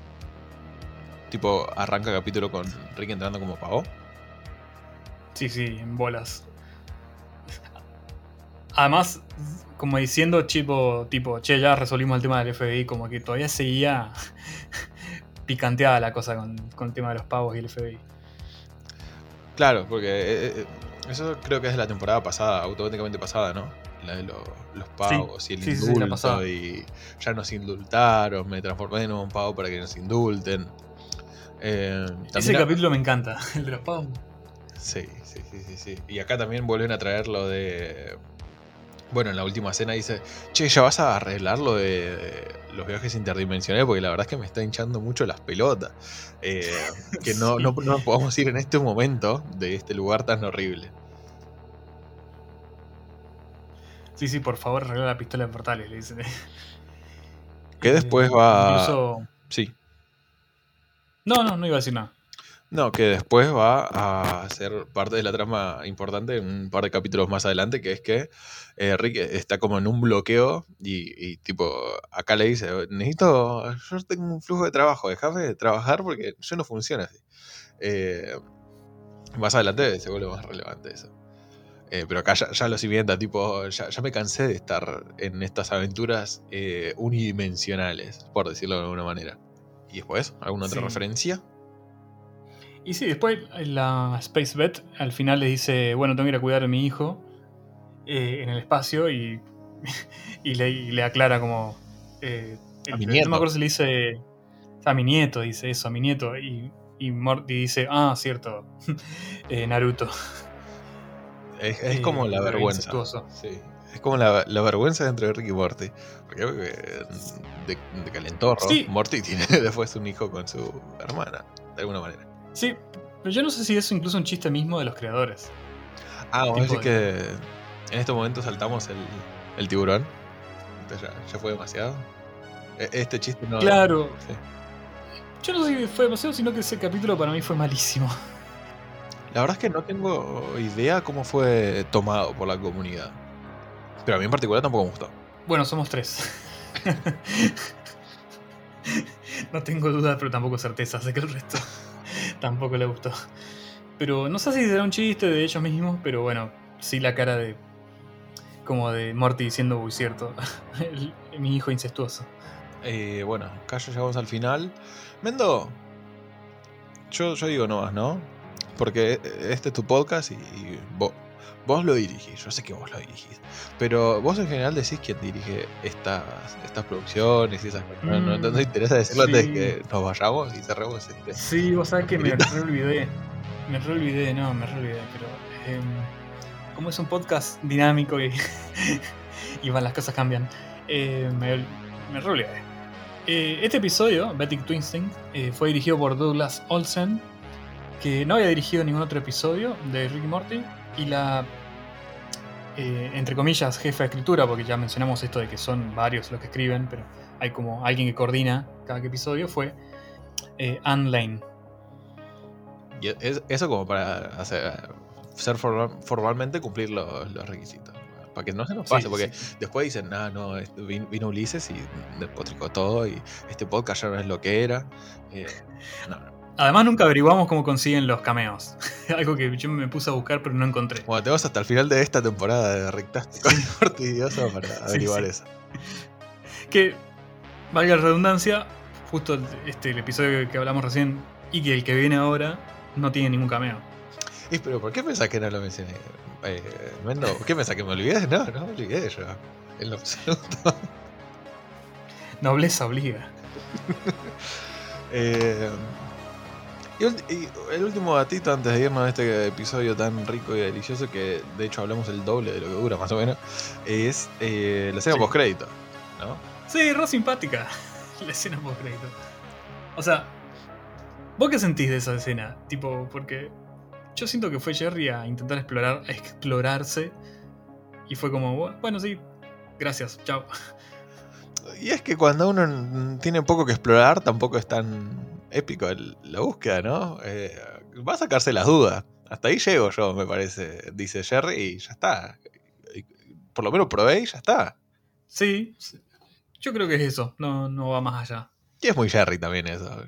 Tipo, arranca el capítulo con Rick entrando como pavo. Sí, sí, en bolas. Además, como diciendo, tipo, tipo, che, ya resolvimos el tema del FBI, como que todavía seguía picanteada la cosa con, con el tema de los pavos y el FBI. Claro, porque eh, eh, eso creo que es de la temporada pasada, automáticamente pasada, ¿no? La de lo- los pavos y el sí, sí, sí, indulto pasada. y ya nos indultaron, me transformé en un pavo para que nos indulten. Eh, Ese capítulo me encanta, el de los pavos. Sí, sí, sí, sí, sí. Y acá también vuelven a traer lo de... Bueno, en la última escena dice, che, ya vas a arreglar lo de los viajes interdimensionales porque la verdad es que me está hinchando mucho las pelotas. Eh, que no, no, no nos podamos ir en este momento de este lugar tan horrible. Sí, sí, por favor, arregla la pistola de portales, le dicen. Que Eh, después va. Incluso... Sí. No, no, no iba a decir nada. No, que después va a ser parte de la trama importante en un par de capítulos más adelante, que es que eh, Rick está como en un bloqueo y, y tipo, acá le dice, necesito, yo tengo un flujo de trabajo, déjame de trabajar porque yo no funciona así. Eh, más adelante se vuelve más relevante eso. Eh, pero acá ya, ya lo siguiente, tipo, ya, ya me cansé de estar en estas aventuras eh, unidimensionales, por decirlo de alguna manera. ¿Y después? ¿Alguna otra Sí. referencia? Y sí, después la Space Vet al final le dice, bueno, tengo que ir a cuidar a mi hijo eh, en el espacio y, y, le, y le aclara como... eh, A mi no nieto. me acuerdo si le dice... A mi nieto, dice eso, a mi nieto. Y, y Morty dice, ah, cierto, eh, Naruto. Es, es Eh, como la vergüenza. Sí. Es como la, la vergüenza dentro de Ricky y Morty. Porque de, de calentorro, Sí. Morty tiene después un hijo con su hermana, de alguna manera. Sí, pero yo no sé si eso incluso un chiste mismo de los creadores. Ah, vamos a decir que en este momento saltamos el, el tiburón. Esto ya, ya fue demasiado. E- Este chiste no. Claro. Sí. Yo no sé si fue demasiado, sino que ese capítulo para mí fue malísimo. La verdad es que no tengo idea cómo fue tomado por la comunidad. Pero a mí en particular tampoco me gustó. Bueno, somos tres. no tengo dudas, pero tampoco certezas de que el resto tampoco le gustó. Pero no sé si será un chiste de ellos mismos, pero bueno, sí la cara de. como de Morty diciendo, uy, cierto, mi hijo incestuoso. Eh, bueno, acá ya llegamos al final. Mendo, yo, yo digo no más, ¿no? Porque este es tu podcast y, vos lo dirigís. Yo sé que vos lo dirigís. Pero vos en general decís quién dirige estas, estas producciones y esas cosas. No, no- no te interesa decirlo antes de sí. que nos vayamos y cerremos este. Sí, vos sabés que me re olvidé. Me re olvidé, no, me re olvidé, pero. em, como es un podcast dinámico y. y van, las cosas cambian. eh, me, me re olvidé. Eh, este episodio, Betty Twinsting, eh, fue dirigido por Douglas Olsen, que no había dirigido ningún otro episodio de Ricky Morty. Y la. Eh, entre comillas, jefa de escritura, porque ya mencionamos esto de que son varios los que escriben, pero hay como alguien que coordina cada episodio, fue eh, Anne Lane. Y es- eso como para hacer, ser formal- formalmente cumplir los, los requisitos. Para que no se nos Sí, pase, porque sí. después dicen, ah, no, vin- vino Ulises y despotricó todo y este podcast ya no es lo que era. Eh, no, no. Además, nunca averiguamos cómo consiguen los cameos. Algo que yo me puse a buscar, pero no encontré. Bueno, te vas hasta el final de esta temporada de Rectaste con Ortidioso para averiguar sí. eso. Que, valga la redundancia, justo este, el episodio que hablamos recién y que el que viene ahora no tiene ningún cameo. Y, pero ¿por qué pensás que no lo mencioné? Eh, Mendo, ¿qué pensás que me olvidé? No, no me olvidé yo. En lo absoluto. Nobleza obliga. Eh, y, y el último datito antes de irnos a este episodio tan rico y delicioso que de hecho hablamos el doble de lo que dura más o menos es eh, la escena Sí. post crédito, ¿no? Sí, re simpática. La escena post crédito. O sea, ¿vos qué sentís de esa escena? Tipo, porque yo siento que fue Jerry a intentar explorar, a explorarse y fue como, bueno, sí, gracias, chao. Y es que cuando uno tiene poco que explorar tampoco es tan épico el- la búsqueda, ¿no? Eh, va a sacarse las dudas. Hasta ahí llego yo, me parece, dice Jerry, y ya está. Por lo menos probé y ya está. Sí, yo creo que es eso, no, no va más allá. Y es muy Jerry también eso.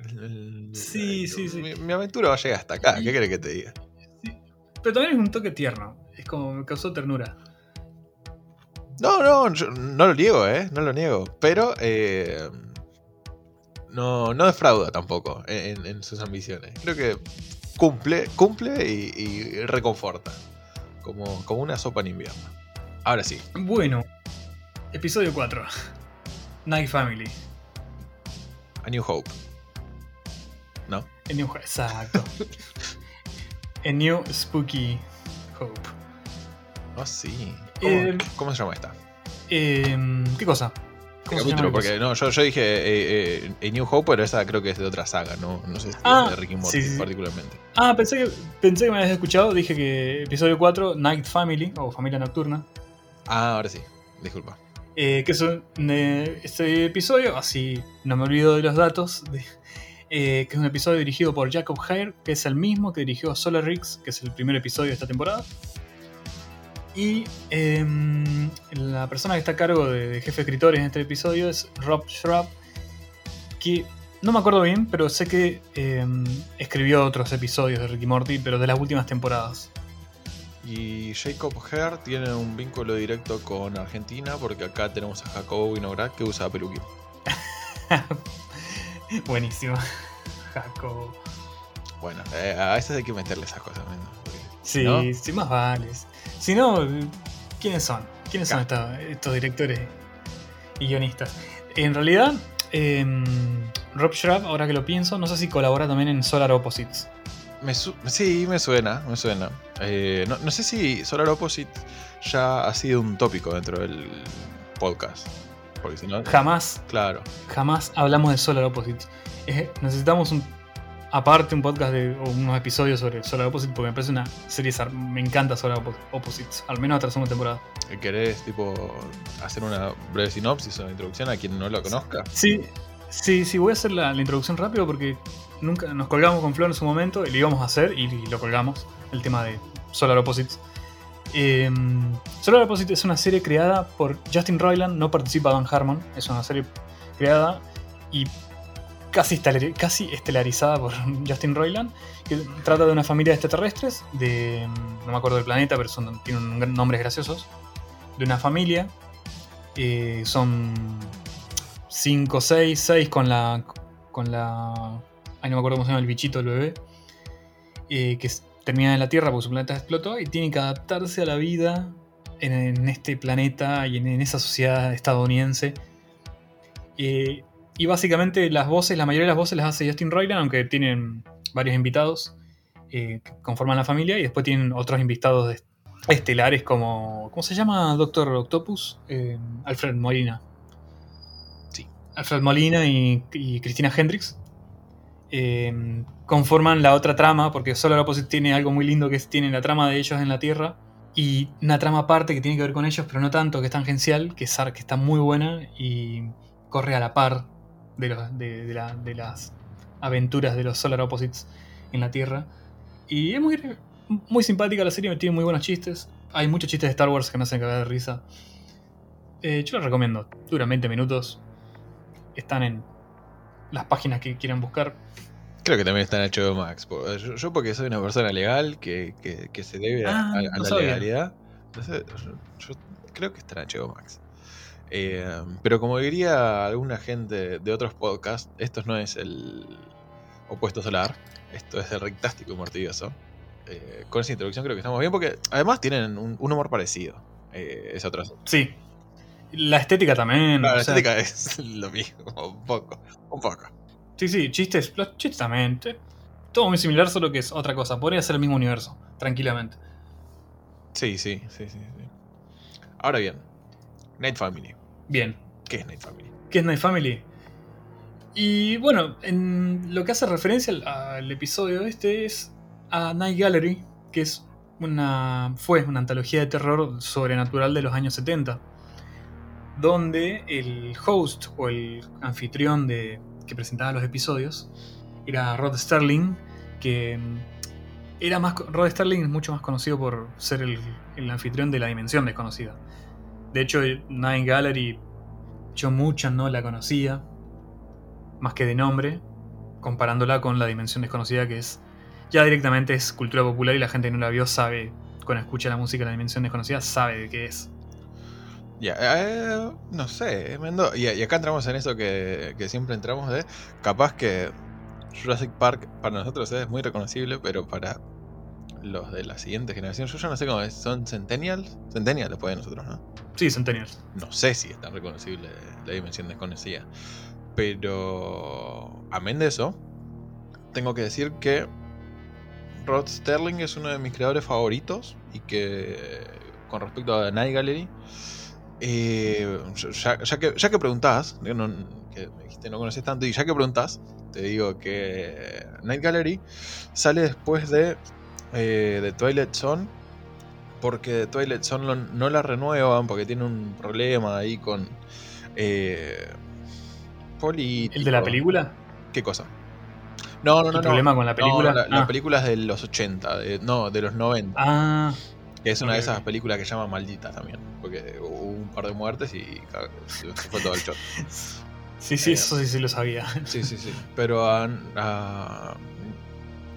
Sí, sí, sí. Mi, mi aventura va a llegar hasta acá, ¿qué crees que te diga? Pero también es un toque tierno, es como me causó ternura. No, no, yo no lo niego, ¿eh? No lo niego. Pero eh, no, no defrauda tampoco en, en sus ambiciones. Creo que cumple, cumple y, y reconforta. Como, como una sopa en invierno. Ahora sí, Bueno, episodio 4. Night Family. A New Hope. ¿No? A New Exacto. A New Spooky Hope. Oh, sí. ¿Cómo, Eh, cómo se llama esta? Em, ¿Qué cosa? Este ¿Cómo se llama capítulo, la porque no, yo, yo dije eh, eh, A New Hope, pero esa creo que es de otra saga, no, no sé si Ah, es de Ricky Morty sí, sí, sí. particularmente. Ah, pensé que, pensé que me habías escuchado. Dije que episodio 4, Night Family, o Familia Nocturna. Ah, ahora sí, disculpa. Eh, que es un- eh, este episodio, así no me olvido de los datos, de- eh, que es un episodio dirigido por Jacob Hare, que es el mismo que dirigió Solar Rix, que es el primer episodio de esta temporada. Y em, la persona que está a cargo de, de jefe de escritores en este episodio es Rob Schraub, que no me acuerdo bien, pero sé que em, escribió otros episodios de Ricky Morty, pero de las últimas temporadas. Y Jacob Hare tiene un vínculo directo con Argentina porque acá tenemos a Jacobo Winograd que usa peluquín. Buenísimo. Jacob. Bueno, eh, a veces hay que meterle esas cosas. Sí, ¿no? sí, más vale. Si no, ¿quiénes son? ¿Quiénes son estos directores y guionistas? En realidad, em, Rob Schraub, ahora que lo pienso, no sé si colabora también en Solar Opposites. Me sí, me suena, me suena. Eh, no, no sé si Solar Opposite ya ha sido un tópico dentro del podcast. Porque si no. Jamás, Claro. jamás hablamos de Solar Opposites. Eh, necesitamos un aparte un podcast de, o unos episodios sobre Solar Opposites porque me parece una serie, me encanta Solar Oppo- Opposites, al menos hasta la segunda temporada. ¿Querés tipo hacer una breve sinopsis o introducción a quien no lo conozca? Sí, sí, sí, voy a hacer la, la introducción rápido porque nunca nos colgamos con Flor en su momento y lo íbamos a hacer y, lo colgamos, el tema de Solar Opposites. Eh, Solar Opposites es una serie creada por Justin Roiland, no participa Dan Harmon, es una serie creada y casi, casi estelarizada por Justin Roiland, que trata de una familia de extraterrestres, de, no me acuerdo del planeta, pero son, tienen nombres graciosos, de una familia, eh, son 5, 6, 6 con la. con la. Ay, no me acuerdo cómo se llama el bichito del bebé. eh, que termina en la Tierra porque su planeta explotó y tienen que adaptarse a la vida en, en este planeta y en, en esa sociedad estadounidense. Eh, y básicamente las voces, la mayoría de las voces las hace Justin Roiland, aunque tienen varios invitados eh, que conforman la familia y después tienen otros invitados estelares como. ¿Cómo se llama Doctor Octopus? Eh, Alfred Molina. Sí. Alfred Molina y, Cristina Hendricks. eh, conforman la otra trama, porque Solar Opposite tiene algo muy lindo que es, tiene la trama de ellos en la Tierra y una trama aparte que tiene que ver con ellos, pero no tanto, que es tangencial, que que está muy buena y corre a la par de, los- de- de la- de las aventuras de los Solar Opposites en la Tierra. Y es muy, muy simpática la serie, tiene muy buenos chistes. Hay muchos chistes de Star Wars que me hacen cagar de risa. Eh, yo los recomiendo, duran 20 minutos. Están en las páginas que quieran buscar. Creo que también está en HBO Max. Yo, yo porque soy una persona legal que, que- que se debe a, Ah, a- a no la sabía. legalidad. Entonces, yo, yo creo que está en HBO Max. Eh, pero como diría alguna gente de otros podcasts, esto no es el opuesto solar, esto es el rectástico y mortioso. Eh, con esa introducción creo que estamos bien porque además tienen un, un humor parecido. Eh, es otro. Sí. La estética también. Claro, la sea, estética es lo mismo, un poco, un poco. Sí, sí, chistes, los chistes también. Todo muy similar, solo que es otra cosa. Podría ser el mismo universo, tranquilamente. Sí, sí, sí, sí. sí. Ahora bien, Night Family. Bien. ¿Qué es Night Family? ¿Qué es Night Family? Y bueno, en lo que hace referencia al, al episodio este es a Night Gallery, que es una, fue una antología de terror sobrenatural de los años 70, donde el host o el anfitrión de, que presentaba los episodios era Rod Sterling, que mm, era más, Rod Sterling es mucho más conocido por ser el, el anfitrión de la dimensión desconocida. De hecho, Night Gallery yo mucha no la conocía, más que de nombre, comparándola con la dimensión desconocida que es ya directamente es cultura popular y la gente que no la vio sabe, cuando escucha la música de la dimensión desconocida, sabe de qué es. Ya, eh, no sé, Mendo. Y, acá entramos en eso que siempre entramos de. Capaz que Jurassic Park para nosotros es muy reconocible, pero para los de la siguiente generación, yo ya no sé cómo es. ¿Son Centennials? Centennials después de nosotros, ¿no? Sí, Centennials. No sé si es tan reconocible la dimensión desconocida. Pero. Amén de eso, tengo que decir que Rod Sterling es uno de mis creadores favoritos y que con respecto a Night Gallery, eh, ya, ya que, ya que preguntás, no- que me dijiste no conoces tanto, y ya que preguntás, te digo que Night Gallery sale después de, eh, de Twilight Zone porque Twilight Zone lo- no la renuevan porque tiene un problema ahí con eh, político. ¿El de la película? ¿Qué cosa? No, no, ¿El no. no. problema con la No, película? la, la Ah. película es de los 80, de- no, de los 90. Ah, que es una de esas películas que llaman malditas también. Porque hubo un par de muertes y se fue todo el shot. sí, sí, Eh, eso sí, sí lo sabía. Sí, sí, sí. Pero a, a-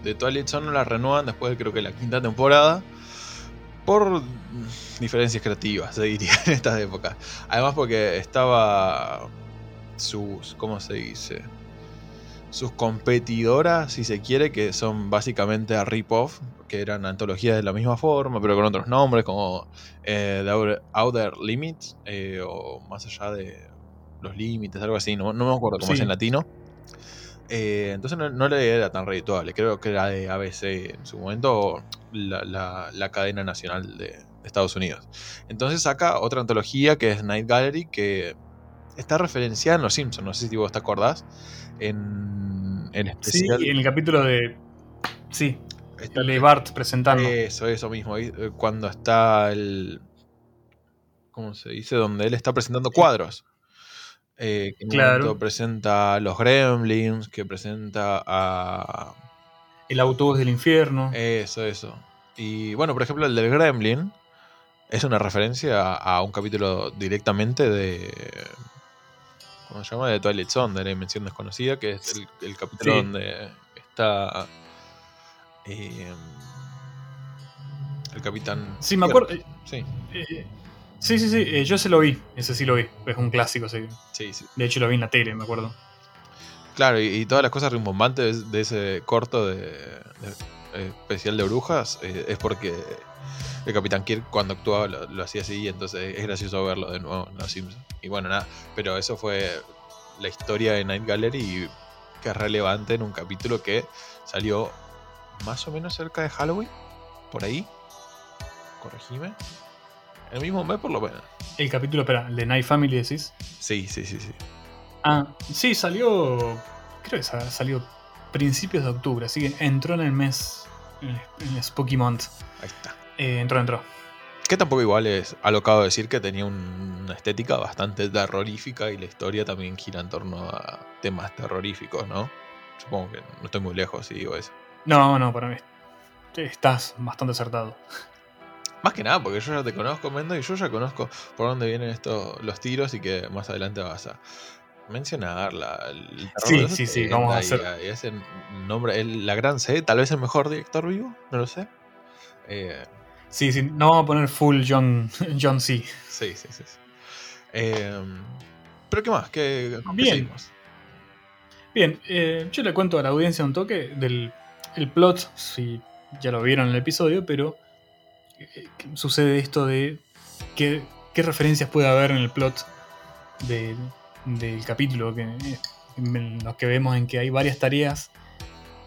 de Twilight Zone la renuevan después de creo que la quinta temporada. Por diferencias creativas, se diría, en estas épocas. Además porque estaba sus, ¿cómo se dice? Sus competidoras, si se quiere, que son básicamente a rip-off, que eran antologías de la misma forma, pero con otros nombres, como eh, The Outer, Outer Limits, eh, o más allá de los límites, algo así, no, no me acuerdo cómo es en latino. Eh, entonces no, no le era tan redituable, creo que era de ABC en su momento, la, la- la cadena nacional de, de Estados Unidos. Entonces saca otra antología que es Night Gallery, que está referenciada en Los Simpsons, no sé si vos te acordás, en, en Sí, especial. en el capítulo de. Sí, está- el de Bart presentando. Eso, eso mismo. eh, Cuando está el. ¿Cómo se dice? Donde él está presentando cuadros. Eh, que Claro. presenta a los Gremlins, que presenta a. El autobús del infierno. Eso, eso. Y bueno, por ejemplo, el del Gremlin es una referencia a, un capítulo directamente de. ¿Cómo se llama? De Twilight Zone, de la Dimensión Desconocida, que es el, el capítulo Sí. donde está. eh, el capitán. sí, me acuerdo. Sí, eh, sí, sí, sí, eh, yo se lo vi. Ese sí lo vi. Es un clásico. sí. sí, sí. De hecho, lo vi en la tele, me acuerdo. Claro, y, y todas las cosas rimbombantes de ese corto de, de- eh, especial de brujas eh, es porque el Capitán Kirk cuando actuaba lo, lo hacía así, entonces es gracioso verlo de nuevo en Los Simpsons. Y bueno, nada, pero eso fue la historia de Night Gallery y que es relevante en un capítulo que salió más o menos cerca de Halloween, por ahí. Corregime. El mismo mes por lo menos. El capítulo, espera, el de Night Family decís. Sí, sí, sí, sí. Ah, sí, salió. Creo que sa- salió principios de octubre, así que entró en el mes. En el, en el Spooky Month. Ahí está. Eh, entró, entró. Que tampoco igual es alocado decir que tenía un- una estética bastante terrorífica y la historia también gira en torno a temas terroríficos, ¿no? Supongo que no estoy muy lejos si digo eso. No, no, para mí. Estás bastante acertado. Más que nada, porque yo ya te conozco, Mendo, y yo ya conozco por dónde vienen estos los tiros y que más adelante vas a mencionar la, el Sí, sí, sí, 70 vamos a y- hacer- y ese nombre, el- la gran C, tal vez el mejor director vivo, no lo sé. Eh, Sí, sí, no vamos a poner full John, John C. Sí, sí, sí. sí. Eh, pero ¿qué más? ¿Qué, Bien. Bien, eh, yo le cuento a la audiencia un toque del el plot, si ya lo vieron en el episodio, pero sucede esto de qué, qué referencias puede haber en el plot de- del capítulo, que, en los que vemos en que hay varias tareas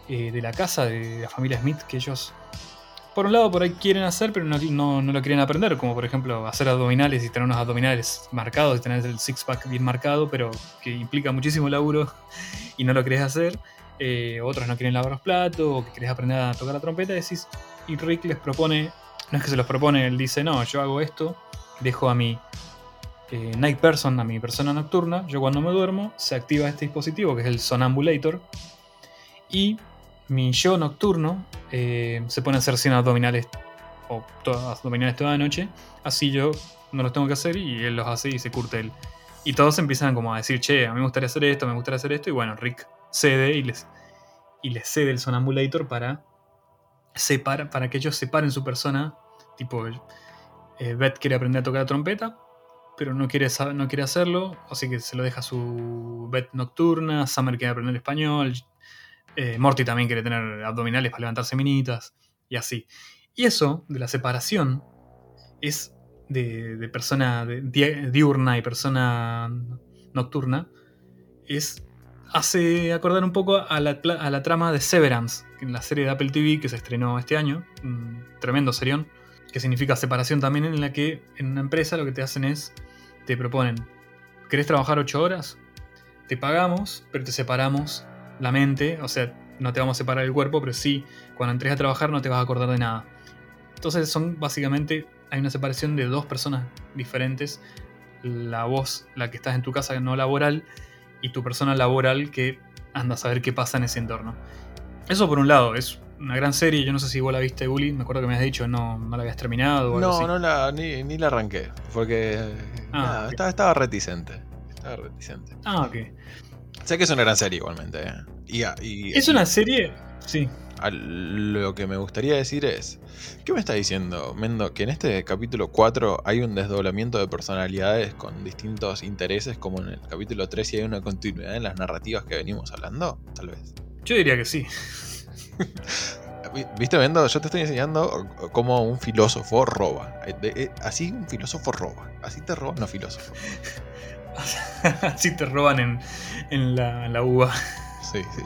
eh, de la casa de la familia Smith que ellos, por un lado, por ahí quieren hacer, pero no, no- no lo quieren aprender, como por ejemplo hacer abdominales y tener unos abdominales marcados y tener el six-pack bien marcado, pero que implica muchísimo laburo y no lo querés hacer. Eh, otros no quieren lavar los platos o que querés aprender a tocar la trompeta. Decís, y Rick les propone, no es que se los propone, él dice, no, yo hago esto, dejo a mi eh, night person, a mi persona nocturna, yo cuando me duermo se activa este dispositivo que es el sonambulator y mi yo nocturno eh, se pone a hacer 100 abdominales o abdominales toda la noche, así yo no los tengo que hacer y él los hace y se curte él. Y todos empiezan como a decir, che, a mí me gustaría hacer esto, me gustaría hacer esto. Y bueno, Rick cede y les, y les cede el Sonambulator para, separa, para que ellos separen su persona. Tipo, eh, Beth quiere aprender a tocar la trompeta, pero no quiere, no quiere hacerlo, así que se lo deja a su Beth nocturna. Summer quiere aprender español. eh, Morty también quiere tener abdominales para levantarse minitas. Y así. Y eso, de la separación, es de, persona diurna y persona nocturna, es hace acordar un poco a la, trama de Severance, en la serie de Apple TV que se estrenó este año, un tremendo serión, que significa separación también en la que en una empresa lo que te hacen es, te proponen, ¿querés trabajar 8 horas? Te pagamos, pero te separamos la mente, o sea, no te vamos a separar el cuerpo, pero sí, cuando entres a trabajar no te vas a acordar de nada. Entonces son básicamente, hay una separación de dos personas diferentes. La voz, la que estás en tu casa no laboral, y tu persona laboral que anda a saber qué pasa en ese entorno. Eso por un lado, es una gran serie, yo no sé si vos la viste, Uli, me acuerdo que me has dicho no, no la habías terminado. O algo No, así. no la, ni, ni la arranqué, porque Ah, nada, estaba, estaba reticente. Estaba reticente. Ah, ok. Sé que es una gran serie igualmente. ¿eh? Y, a- y- Es una serie, sí. lo que me gustaría decir es, ¿qué me está diciendo, Mendo? Que en este capítulo 4 hay un desdoblamiento de personalidades con distintos intereses, como en el capítulo 3 y hay una continuidad en las narrativas que venimos hablando, tal vez. Yo diría que sí. Vi- ¿Viste, Mendo? Yo te estoy enseñando cómo un filósofo roba. Eh, eh, Así un filósofo roba. Así te roban los filósofos. Así te roban en, en la, en la UBA. Sí, sí.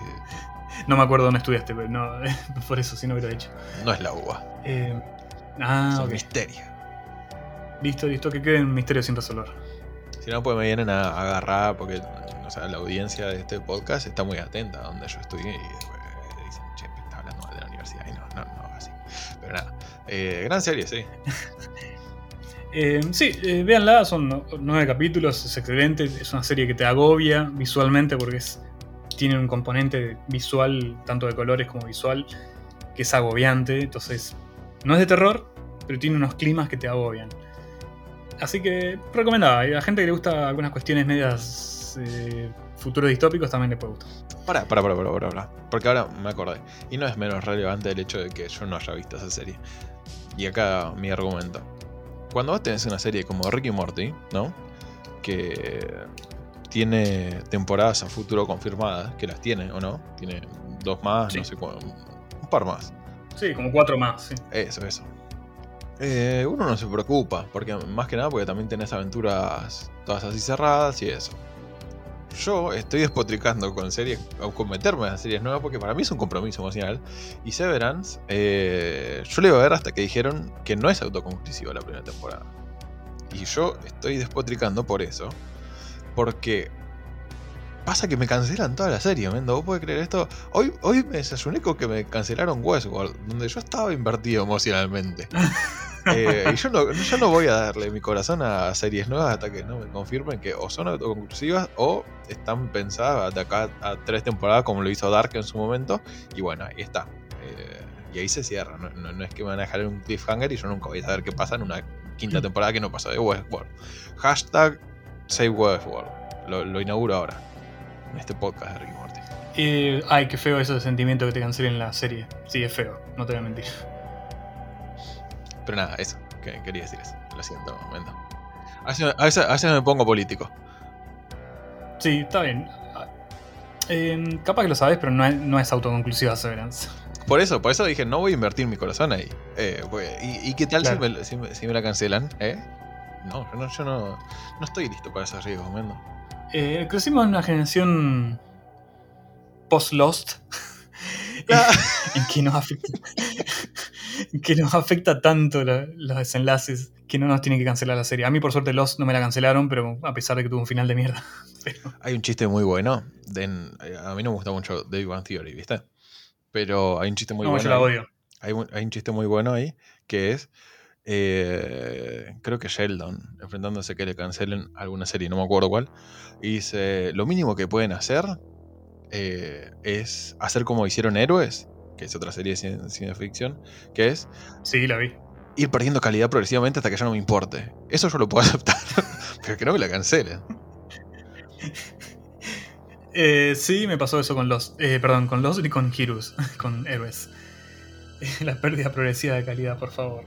No me acuerdo dónde estudiaste, pero no, por eso sí no hubiera hecho. No es la uva. Eh, ah, es un ok. misterio. Listo, listo, que quede un misterio sin resolver. Si no, pues me vienen a agarrar porque o sea, la audiencia de este podcast está muy atenta a donde yo estoy y después dicen, che, está hablando de la universidad y no, no, no, así. Pero nada, eh, gran serie, sí. Eh, sí, eh, véanla, son nueve capítulos, es excelente, es una serie que te agobia visualmente porque tiene un componente visual, tanto de colores como visual, que es agobiante, entonces no es de terror, pero tiene unos climas que te agobian. Así que recomendada, a la gente que le gusta algunas cuestiones medias eh, futuros distópicos también le puede gustar. Para, para, para, para, para. Porque ahora me acordé. Y no es menos relevante el hecho de que yo no haya visto esa serie. Y acá mi argumento. Cuando vos tenés una serie como Ricky Morty, ¿no? Que tiene temporadas a futuro confirmadas, que las tiene o no, tiene dos más, Sí. no sé cuánto, un par más. Sí, como cuatro más, sí. Eso, eso. Eh, uno no se preocupa, porque más que nada porque también tenés aventuras todas así cerradas y eso. Yo estoy despotricando con series, con meterme en series nuevas, porque para mí es un compromiso emocional. Y Severance, eh, yo le iba a ver hasta que dijeron que no es autoconclusiva la primera temporada. Y yo estoy despotricando por eso, porque pasa que me cancelan toda la serie, Mendo. ¿Vos podés creer esto? Hoy, hoy me desayuné con que me cancelaron Westworld, donde yo estaba invertido emocionalmente. Eh, y yo no, yo no voy a darle mi corazón a series nuevas hasta que no me confirmen que o son autoconclusivas o están pensadas de acá a tres temporadas como lo hizo Dark en su momento. Y bueno, ahí está. Eh, y ahí se cierra. No, no- no es que me van a dejar en un cliffhanger y yo nunca voy a saber qué pasa en una quinta temporada que no pasó de Westworld. Hashtag Save Westworld. Lo, lo inauguro ahora. En este podcast de Ricky Morty. Eh, ay, qué feo ese sentimiento que te cancelen la serie. Sí, es feo, no te voy a mentir. Pero nada, eso. Que, quería decir eso. Lo siento, Mendo. A veces, a veces- me pongo político. Sí, está bien. Ah, eh, capaz que lo sabes, pero no es, no es autoconclusiva Severance. Por eso, por eso dije, no voy a invertir mi corazón ahí. Eh, ¿y, y qué tal si, me, si me- si me la cancelan? ¿Eh? No, yo no, yo no, no estoy listo para esos riesgos, Mendo. Eh, crecimos en una generación post-Lost. Ah. en que nos afecta, en que nos afecta tanto la- los desenlaces que no nos tienen que cancelar la serie. A mí, por suerte, Lost no me la cancelaron, pero a pesar de que tuvo un final de mierda. Pero- Hay un chiste muy bueno. de- a mí no me gusta mucho David One Theory, ¿viste? Pero hay un chiste muy no, bueno. yo la odio. Hay, un- hay un chiste muy bueno ahí que es. eh, creo que Sheldon, enfrentándose a que le cancelen alguna serie, no me acuerdo cuál. Y dice: Lo mínimo que pueden hacer eh, es hacer como hicieron Héroes, que es otra serie de cien- ciencia ficción, que es Sí, la vi. ir perdiendo calidad progresivamente hasta que ya no me importe. Eso yo lo puedo aceptar, pero que no me la cancelen. Eh, sí, me pasó eso con los. eh, perdón, con los y con Heroes, con héroes. La pérdida progresiva de calidad, por favor.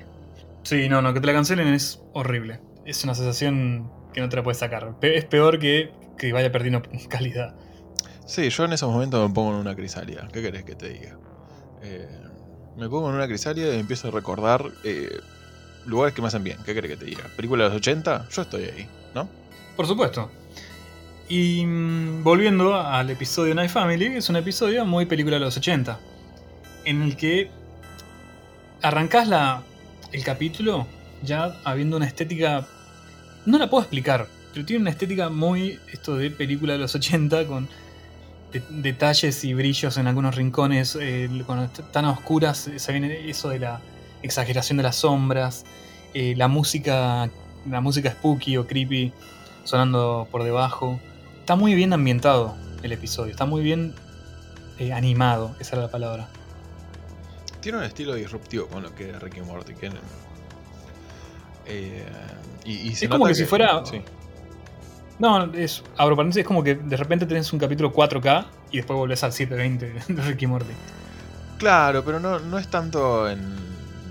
Sí, no, no, que te la cancelen es horrible. Es una sensación que no te la puedes sacar. Pe- Es peor que que vaya perdiendo calidad. Sí, yo en esos momentos me pongo en una crisálida. ¿Qué querés que te diga? Eh, me pongo en una crisálida y empiezo a recordar eh, lugares que me hacen bien. ¿Qué querés que te diga? ¿Película de los 80? Yo estoy ahí, ¿no? Por supuesto. Y mm, volviendo al episodio Night Family, es un episodio muy película de los 80. En el que arrancás la, el capítulo ya habiendo una estética. No la puedo explicar, pero tiene una estética muy. Esto de película de los 80 con de- detalles y brillos en algunos rincones. eh, cuando est- están a oscuras, eh, se viene eso de la exageración de las sombras, eh, la música, la música spooky o creepy sonando por debajo. Está muy bien ambientado el episodio, está muy bien eh, animado, esa era la palabra. Tiene un estilo disruptivo con lo que es Ricky Morty. Que, eh, y, y es como que, si fuera. Sí. No, es, abro paréntesis, es como que de repente tenés un capítulo 4K y después volvés al 720 de Ricky Morty. Claro, pero no, no es tanto en,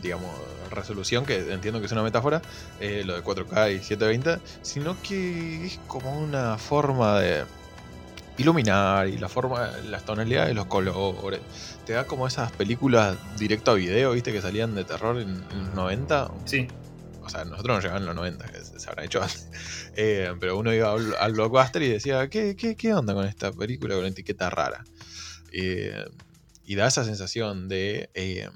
digamos, resolución, que entiendo que es una metáfora, eh, lo de 4K y 720, sino que es como una forma de iluminar y la forma, las tonalidades, los colores. Te da como esas películas directo a video, viste, que salían de terror en, los 90. Sí. O sea, nosotros nos llegaban en los 90, que se habrán hecho antes. Eh, pero uno iba al, blockbuster y decía, ¿qué, qué, qué onda con esta película con etiqueta rara? Eh, y da esa sensación de eh,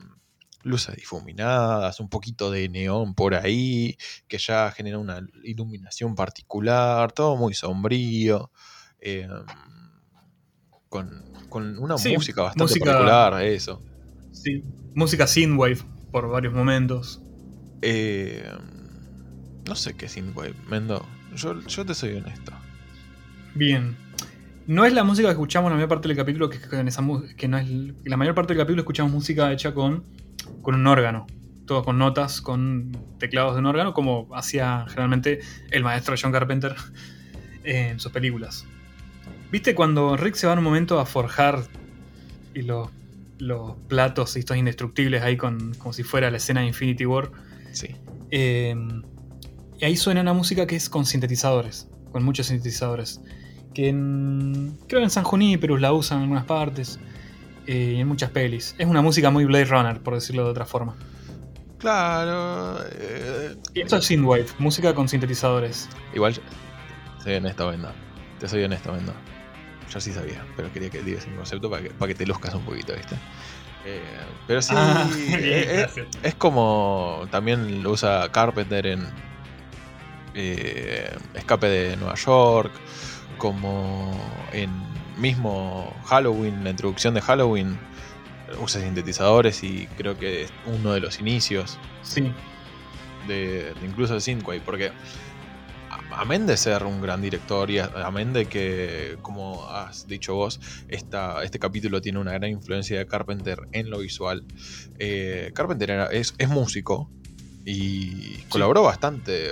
luces difuminadas, un poquito de neón por ahí, que ya genera una iluminación particular, todo muy sombrío. Eh, con, una música bastante particular, eso. Sí, música synthwave por varios momentos. Eh, no sé qué es synthwave, Mendo. Yo, yo te soy honesto. Bien. No es la música que escuchamos la mayor parte del capítulo, que, esa, que no es. La mayor parte del capítulo escuchamos música hecha con, con un órgano. Todo con notas, con teclados de un órgano, como hacía generalmente el maestro John Carpenter en sus películas. ¿Viste cuando Rick se va en un momento a forjar y los, los platos estos indestructibles ahí con, como si fuera la escena de Infinity War? Sí. Em, y ahí suena una música que es con sintetizadores, con muchos sintetizadores. Que en, creo que en San Juníperus la usan en algunas partes eh, y en muchas pelis. Es una música muy Blade Runner, por decirlo de otra forma. Claro. Eh, y esto es Synthwave, música con sintetizadores. Igual, soy honesto, Venda. Te soy honesto, Venda. Yo sí sabía, pero quería que digas el concepto para que, para que te luzcas un poquito, ¿viste? Eh, pero sí, ah, eh, es, como también lo usa Carpenter en eh, Escape de Nueva York, como en mismo Halloween, la introducción de Halloween, usa sintetizadores y creo que es uno de los inicios. Sí. De, de incluso de Synthwave, porque amén de ser un gran director y amén de que, como has dicho vos, este capítulo tiene una gran influencia de Carpenter en lo visual. Eh, Carpenter es, músico y colaboró bastante,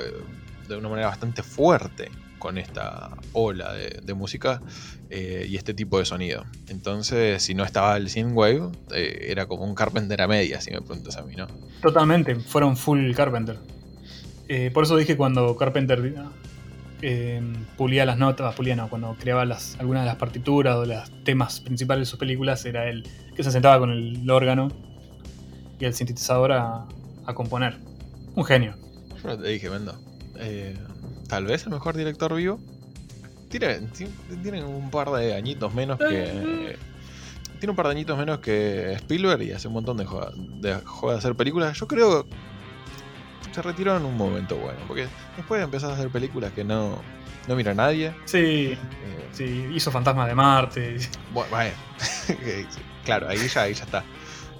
de una manera bastante fuerte con esta ola de, música eh, y este tipo de sonido. Entonces, si no estaba el synthwave, eh, era como un Carpenter a media, si me preguntas a mí, ¿no? Totalmente, fueron full Carpenter. por eso dije cuando Carpenter eh, pulía las notas, pulía no, cuando creaba las, algunas de las partituras o los temas principales de sus películas, era él que se sentaba con el órgano y el sintetizador a, componer. Un genio. Yo te dije, Mendo. Eh, tal vez el mejor director vivo. Tiene, tiene, un par de añitos menos que. tiene un par de añitos menos que Spielberg y hace un montón de de, de hacer películas. Yo creo se retiró en un momento bueno, porque después empezó a hacer películas que no, no mira a nadie. Sí, eh, sí, hizo Fantasma de Marte. Bueno, claro, ahí ya, ahí ya está.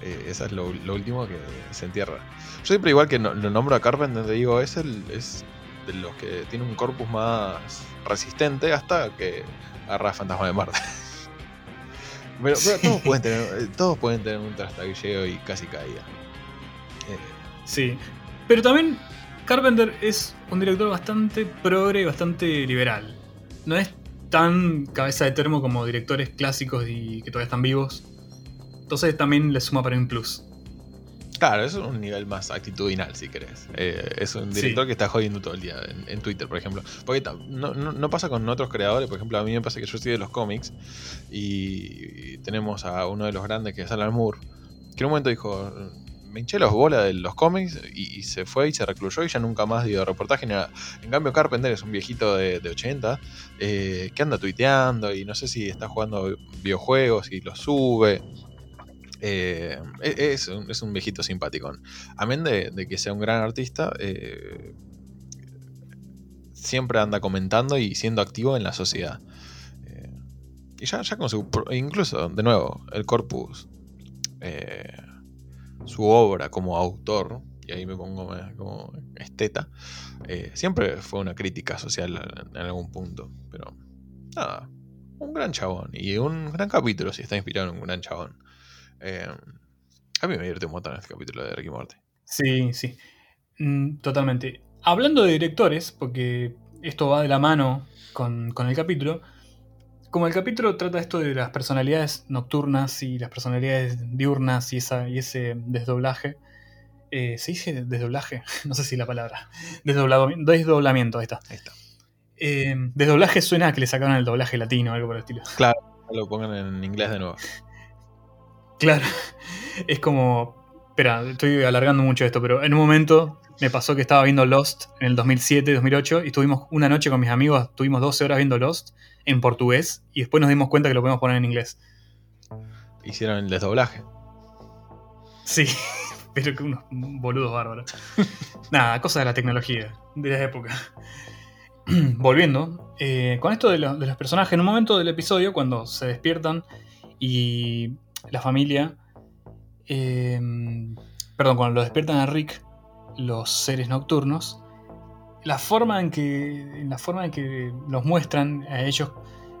Eh, eso es lo, último que se entierra. Yo siempre igual que lo nombro a Carpenter, te digo, es, el, es de los que tiene un corpus más resistente hasta que agarra Fantasma de Marte. Pero, todos, pueden tener, eh, todos pueden tener un trastaguilleo y casi caída. Sí, pero también Carpenter es un director bastante progre y bastante liberal. No es tan cabeza de termo como directores clásicos y que todavía están vivos. Entonces también le suma para un plus. Claro, eso es un nivel más actitudinal, si querés. Eh, es un director que está jodiendo todo el día en, Twitter, por ejemplo. Porque no, pasa con otros creadores. Por ejemplo, a mí me pasa que yo estoy de los cómics y, tenemos a uno de los grandes que es Alan Moore, que en un momento dijo, me los bolas de los cómics y, se fue y se recluyó y ya nunca más dio reportaje. En cambio, Carpenter es un viejito de, 80 eh, que anda tuiteando y no sé si está jugando videojuegos y lo sube. Eh, es, un, viejito simpático. Amén de, de, que sea un gran artista, eh, siempre anda comentando y siendo activo en la sociedad. y ya, ya con su. Incluso, de nuevo, el corpus su obra como autor, y ahí me pongo como esteta, eh, siempre fue una crítica social en algún punto. Pero nada, un gran chabón. Y un gran capítulo si está inspirado en un gran chabón. Eh, a mí me divierte un montón este capítulo de Ricky Morty. Sí, sí. Mm, totalmente. Hablando de directores, porque esto va de la mano con, con, el capítulo, como el capítulo trata esto de las personalidades nocturnas y las personalidades diurnas y, esa, y ese desdoblaje, eh, ¿se dice desdoblaje? No sé si la palabra. desdoblamiento, ahí está. Ahí está. Eh, desdoblaje suena a que le sacaron el doblaje latino o algo por el estilo. Claro, lo pongan en inglés de nuevo. Claro, es como. Espera, estoy alargando mucho esto, pero en un momento me pasó que estaba viendo Lost en el 2007, 2008 y estuvimos una noche con mis amigos, tuvimos 12 horas viendo Lost en portugués y después nos dimos cuenta que lo podemos poner en inglés. Hicieron el desdoblaje. Sí, pero que unos boludos bárbaros. Nada, cosas de la tecnología, de la época. Volviendo, eh, con esto de, lo, de los personajes, en un momento del episodio, cuando se despiertan y la familia. Eh, perdón, cuando lo despiertan a Rick, los seres nocturnos. La forma en que. La forma en que los muestran a ellos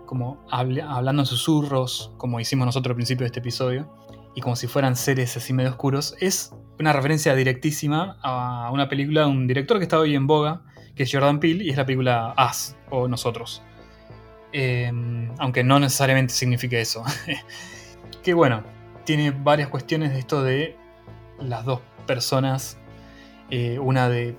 como hablando en susurros, como hicimos nosotros al principio de este episodio, y como si fueran seres así medio oscuros, es una referencia directísima a una película de un director que está hoy en boga, que es Jordan Peele, y es la película Us, o Nosotros. Eh, aunque no necesariamente signifique eso. que bueno, tiene varias cuestiones de esto de las dos personas, eh, una de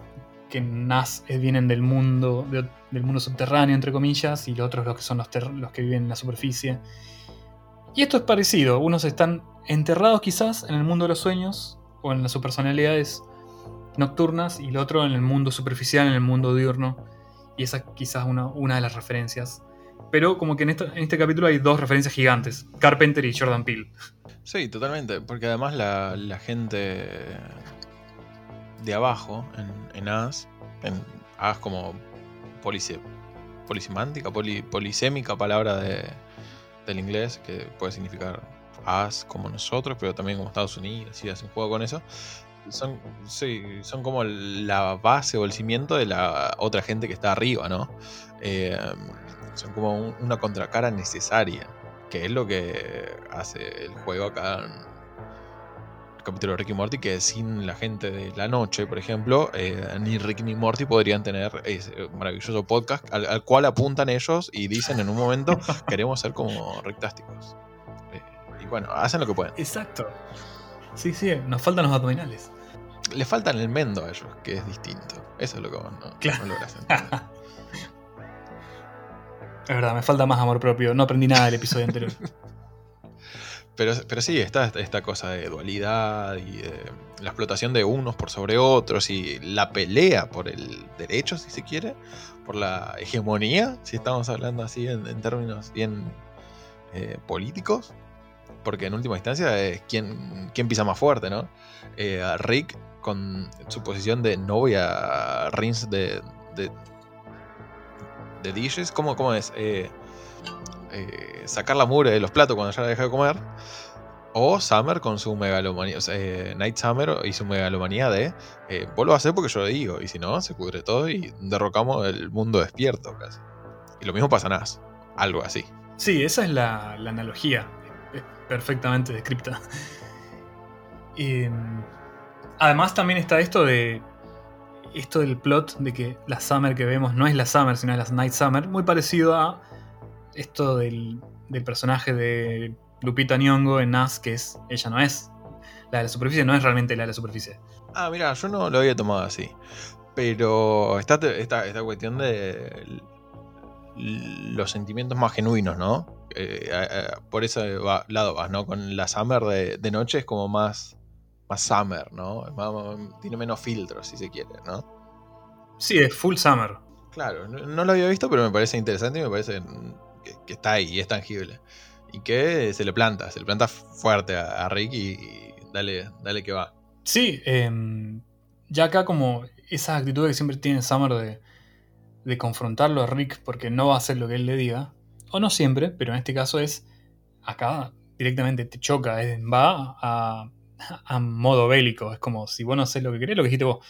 que eh, vienen del mundo, del mundo subterráneo, entre comillas, y los otros los que son los, que viven en la superficie. Y esto es parecido, unos están enterrados quizás en el mundo de los sueños o en las subpersonalidades nocturnas y el otro en el mundo superficial, en el mundo diurno. Y esa quizás una, una de las referencias pero como que en, en este capítulo hay dos referencias gigantes, Carpenter y Jordan Peele. Sí, totalmente, porque además la, la gente de abajo, en, en AS, en AS como police, polisimántica, polisémica, palabra de, del inglés, que puede significar AS como nosotros, pero también como Estados Unidos, y hacen juego con eso. Son, sí, son como la base o el cimiento de la otra gente que está arriba, ¿no? Eh, son como una contracara necesaria, que es lo que hace el juego acá capítulo de Rick y Morty, que sin la gente de la noche, por ejemplo, eh, ni Rick ni Morty podrían tener ese maravilloso podcast al, cual apuntan ellos y dicen en un momento, queremos ser como rectásticos. Eh, y bueno, hacen lo que pueden. Exacto. Sí, sí, nos faltan los abdominales. Le faltan el mendo a ellos, que es distinto. Eso es lo que vos no, claro. no logras entender. Es verdad, me falta más amor propio. No aprendí nada del episodio anterior. Pero, pero sí, está esta cosa de dualidad y de la explotación de unos por sobre otros y la pelea por el derecho, si se quiere, por la hegemonía, si estamos hablando así en, términos bien eh, políticos. Porque en última instancia es quién, quién pisa más fuerte, ¿no? Eh, Rick con su posición de no voy a rins de, de de dishes. ¿Cómo, cómo es? Eh, eh, sacar la mugre de los platos cuando ya la deja de comer. O Summer con su megalomanía. Eh, Night Summer y su megalomanía de. Eh, vos lo a hacer porque yo lo digo. Y si no, se pudre todo y derrocamos el mundo despierto casi. Y lo mismo pasa en As. Algo así. Sí, esa es la, analogía. Perfectamente descripta. Y, además, también está esto de esto del plot de que la Summer que vemos no es la Summer, sino es la Night Summer, muy parecido a esto del, del personaje de Lupita Nyong'o en Nas, que es, ella no es la de la superficie, no es realmente la de la superficie. Ah, mira, yo no lo había tomado así. Pero está esta, esta cuestión de los sentimientos más genuinos, ¿no? Eh, eh, por ese va, lado vas, ¿no? Con la Summer de, de noche es como más más summer, ¿no? Más, tiene menos filtros, si se quiere, ¿no? Sí, es full summer. Claro, no, no, lo había visto, pero me parece interesante y me parece que, está ahí, es tangible. Y que se le planta, se le planta fuerte a, Rick y, dale, dale que va. Sí, eh, ya acá como esa actitud que siempre tiene Summer de, de confrontarlo a Rick porque no va a hacer lo que él le diga, o no siempre, pero en este caso es acá directamente te choca, es, va a a modo bélico. Es como si vos no haces lo que querés, lo que dijiste vos.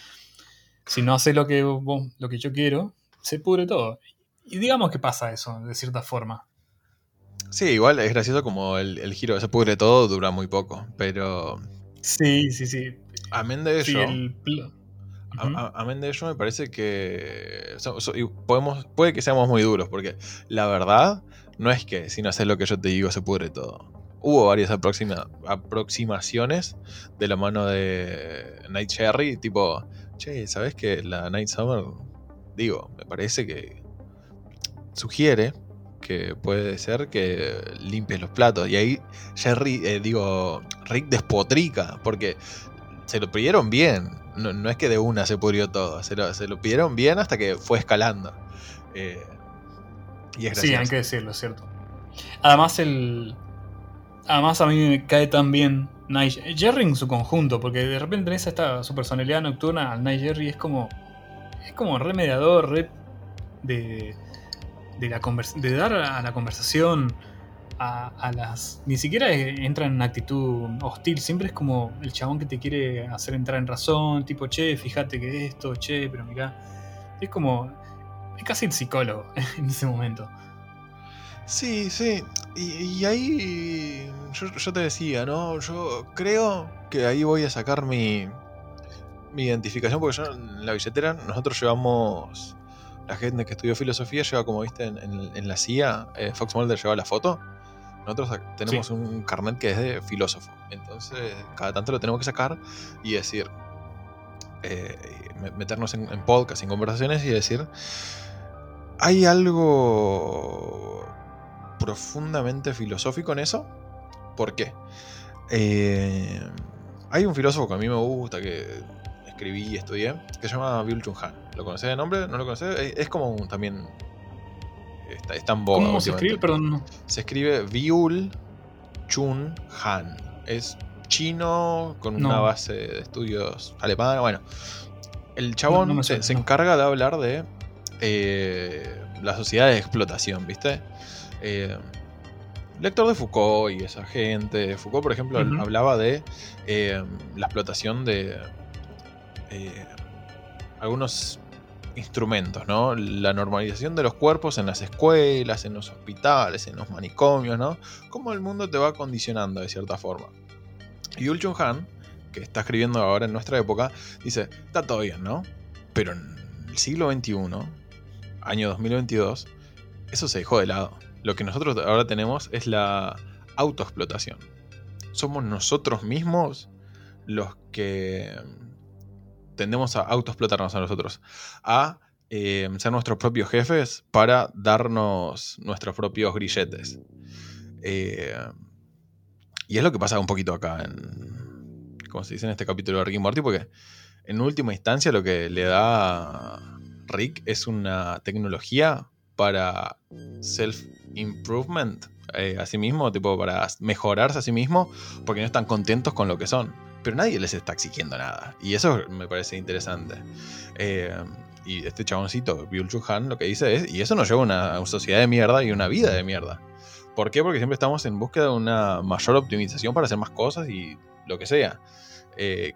Si no haces lo que, lo que yo quiero, se pudre todo. Y digamos que pasa eso, de cierta forma. Sí, igual es gracioso como el, giro de se pudre todo dura muy poco, pero... Sí, sí, sí. Amén de ello... amén de ello me parece que podemos, puede que seamos muy duros, porque la verdad no es que si no haces lo que yo te digo se pudre todo. Hubo varias aproximaciones de la mano de Night Cherry, tipo, che, ¿sabes que la Night Summer, digo, me parece que sugiere que puede ser que limpies los platos. Y ahí Jerry, eh, digo, Rick despotrica, porque se lo pidieron bien. No, es que de una se pudrió todo, se lo, se lo pidieron bien hasta que fue escalando. Eh, y sí, hay que decirlo, es cierto. Además, el. Además, a mí me cae tan bien Night Jerry en su conjunto, porque de repente tenés esta su personalidad nocturna. Night Jerry es como. Es como remediador, re de de, la de dar a la conversación a, las... Ni siquiera entra en una actitud hostil, siempre es como el chabón que te quiere hacer entrar en razón, tipo, che, fíjate que esto, che, pero mira Es como... Es casi el psicólogo en ese momento. Sí, sí. Y, ahí yo, te decía, ¿no? Yo creo que ahí voy a sacar mi, mi identificación, porque yo en la billetera nosotros llevamos la gente que estudió filosofía lleva, como viste en, la CIA, eh, Fox Mulder lleva la foto. Nosotros tenemos un carnet que es de filósofo. Entonces, cada tanto lo tenemos que sacar y decir, eh, meternos en, podcast, en conversaciones y decir, ¿hay algo profundamente filosófico en eso? ¿Por qué? Eh, hay un filósofo que a mí me gusta, que escribí y estudié, que se llama Byul Chun Han. ¿Lo conocés de nombre? ¿No lo conocés? Es, como también. Está, está en boga. ¿Cómo se escribe? Perdón. Se escribe Byul Chun Han. Es chino con una base de estudios alemana. Bueno, el chabón se, encarga de hablar de eh, la sociedad de explotación, ¿viste? Eh, lector de Foucault y esa gente. Foucault, por ejemplo, hablaba de eh, la explotación de eh, algunos instrumentos, ¿no? La normalización de los cuerpos en las escuelas, en los hospitales, en los manicomios, ¿no? Cómo el mundo te va condicionando de cierta forma. Y Yul Chun Han, que está escribiendo ahora en nuestra época, dice, está todo bien, ¿no? Pero en el siglo XXI, año 2022, eso se dejó de lado. Lo que nosotros ahora tenemos es la autoexplotación. Somos nosotros mismos los que tendemos a autoexplotarnos a nosotros, a eh, ser nuestros propios jefes para darnos nuestros propios grilletes. Eh, y es lo que pasa un poquito acá, en, como se dice en este capítulo de Rick y Morty, porque en última instancia lo que le da Rick es una tecnología para self-improvement eh, a sí mismo, tipo para mejorarse a sí mismo, porque no están contentos con lo que son pero nadie les está exigiendo nada. Y eso me parece interesante. Eh, y este chaboncito, Byul Han, lo que dice es, y eso nos lleva a una sociedad de mierda y una vida de mierda. ¿Por qué? Porque siempre estamos en búsqueda de una mayor optimización para hacer más cosas y lo que sea. Eh,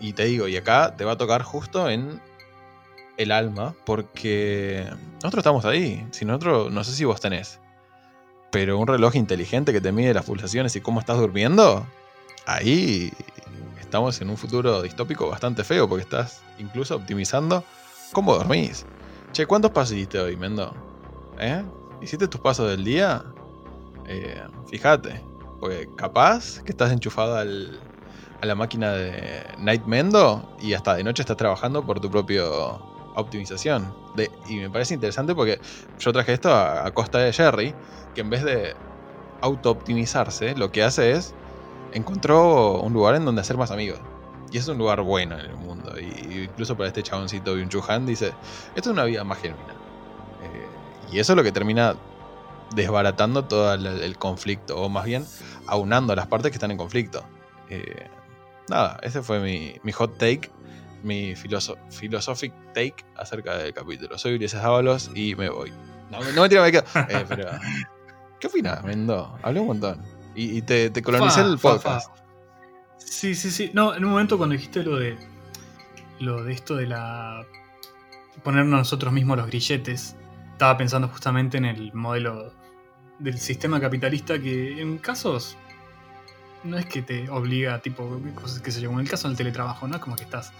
y te digo, y acá te va a tocar justo en el alma, porque nosotros estamos ahí. Si nosotros, no sé si vos tenés, pero un reloj inteligente que te mide las pulsaciones y cómo estás durmiendo, ahí estamos en un futuro distópico bastante feo porque estás incluso optimizando cómo dormís. Che, ¿cuántos pasos hiciste hoy, Mendo? ¿Eh? ¿Hiciste tus pasos del día? Eh, fíjate, porque capaz que estás enchufado al, a la máquina de Night Mendo y hasta de noche estás trabajando por tu propio optimización. Y me parece interesante porque yo traje esto a, a costa de Jerry, que en vez de auto-optimizarse, lo que hace es encontró un lugar en donde hacer más amigos. Y es un lugar bueno en el mundo. Y incluso para este chaboncito un Han dice, esto es una vida más genuina. Eh, y eso es lo que termina desbaratando todo el, conflicto, o más bien aunando las partes que están en conflicto. Eh, nada, ese fue mi, hot take, mi philosophic take acerca del capítulo. Soy Ulises Ábalos y me voy. No, me quedo. Eh, pero, ¿Qué opinas, Mendo? Hablé un montón. Y, te, te, colonicé el podcast. Sí, sí, sí. No, en un momento cuando dijiste lo de. Lo de esto de la. ponernos nosotros mismos los grilletes. Estaba pensando justamente en el modelo del sistema capitalista que en casos. No es que te obliga, tipo, cosas que se yo, en el caso del teletrabajo, ¿no? Es como que estás.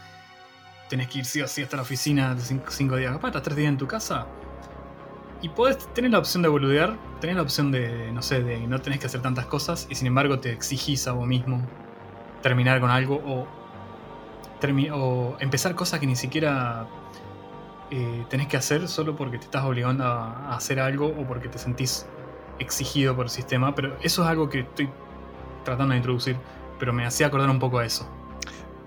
Tenés que ir sí o sí hasta la oficina cinco, cinco días. Capaz estás tres días en tu casa. Y podés tener la opción de boludear, tenés la opción de, no sé, de no tenés que hacer tantas cosas y sin embargo te exigís a vos mismo terminar con algo o, o empezar cosas que ni siquiera eh, tenés que hacer solo porque te estás obligando a, hacer algo o porque te sentís exigido por el sistema. Pero eso es algo que estoy tratando de introducir, pero me hacía acordar un poco a eso.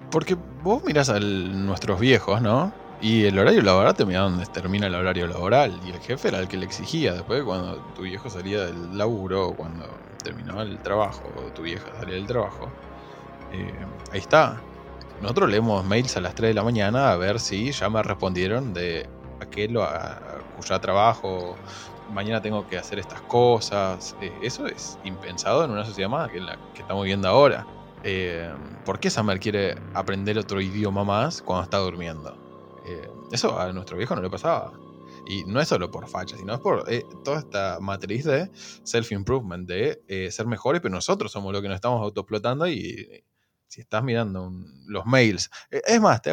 Porque vos mirás a nuestros viejos, ¿no? Y el horario laboral termina donde termina el horario laboral. Y el jefe era el que le exigía. Después, cuando tu viejo salía del laburo, o cuando terminaba el trabajo, o tu vieja salía del trabajo, eh, ahí está. Nosotros leemos mails a las 3 de la mañana a ver si ya me respondieron de aquel o a, cuya trabajo. Mañana tengo que hacer estas cosas. Eh, eso es impensado en una sociedad más que la que estamos viendo ahora. Eh, ¿Por qué Samer quiere aprender otro idioma más cuando está durmiendo? Eh, eso a nuestro viejo no le pasaba. Y no es solo por facha, sino es por eh, toda esta matriz de self-improvement, de eh, ser mejores, pero nosotros somos los que nos estamos autoexplotando y si estás mirando los mails. es más, te,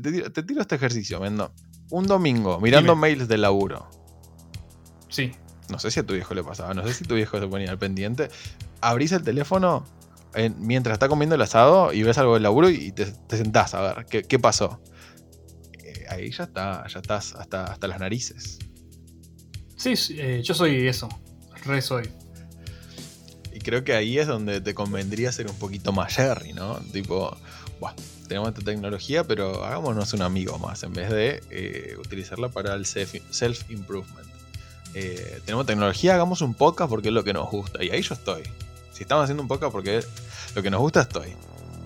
tiro, este ejercicio, Mendo. Un domingo, mirando mails de laburo. Sí. No sé si a tu viejo le pasaba, no sé si tu viejo se ponía al pendiente. Abrís el teléfono mientras está comiendo el asado y ves algo del laburo y te, sentás a ver qué, qué pasó ahí ya está, ya estás hasta, hasta las narices. Sí, eh, yo soy eso, re soy. Y creo que ahí es donde te convendría ser un poquito más Jerry, ¿no? Tipo, tenemos esta tecnología, pero hagámonos un amigo más en vez de eh, utilizarla para el self-improvement. Eh, tenemos tecnología, hagamos un podcast porque es lo que nos gusta. Y ahí yo estoy. Si estamos haciendo un podcast porque es lo que nos gusta, estoy.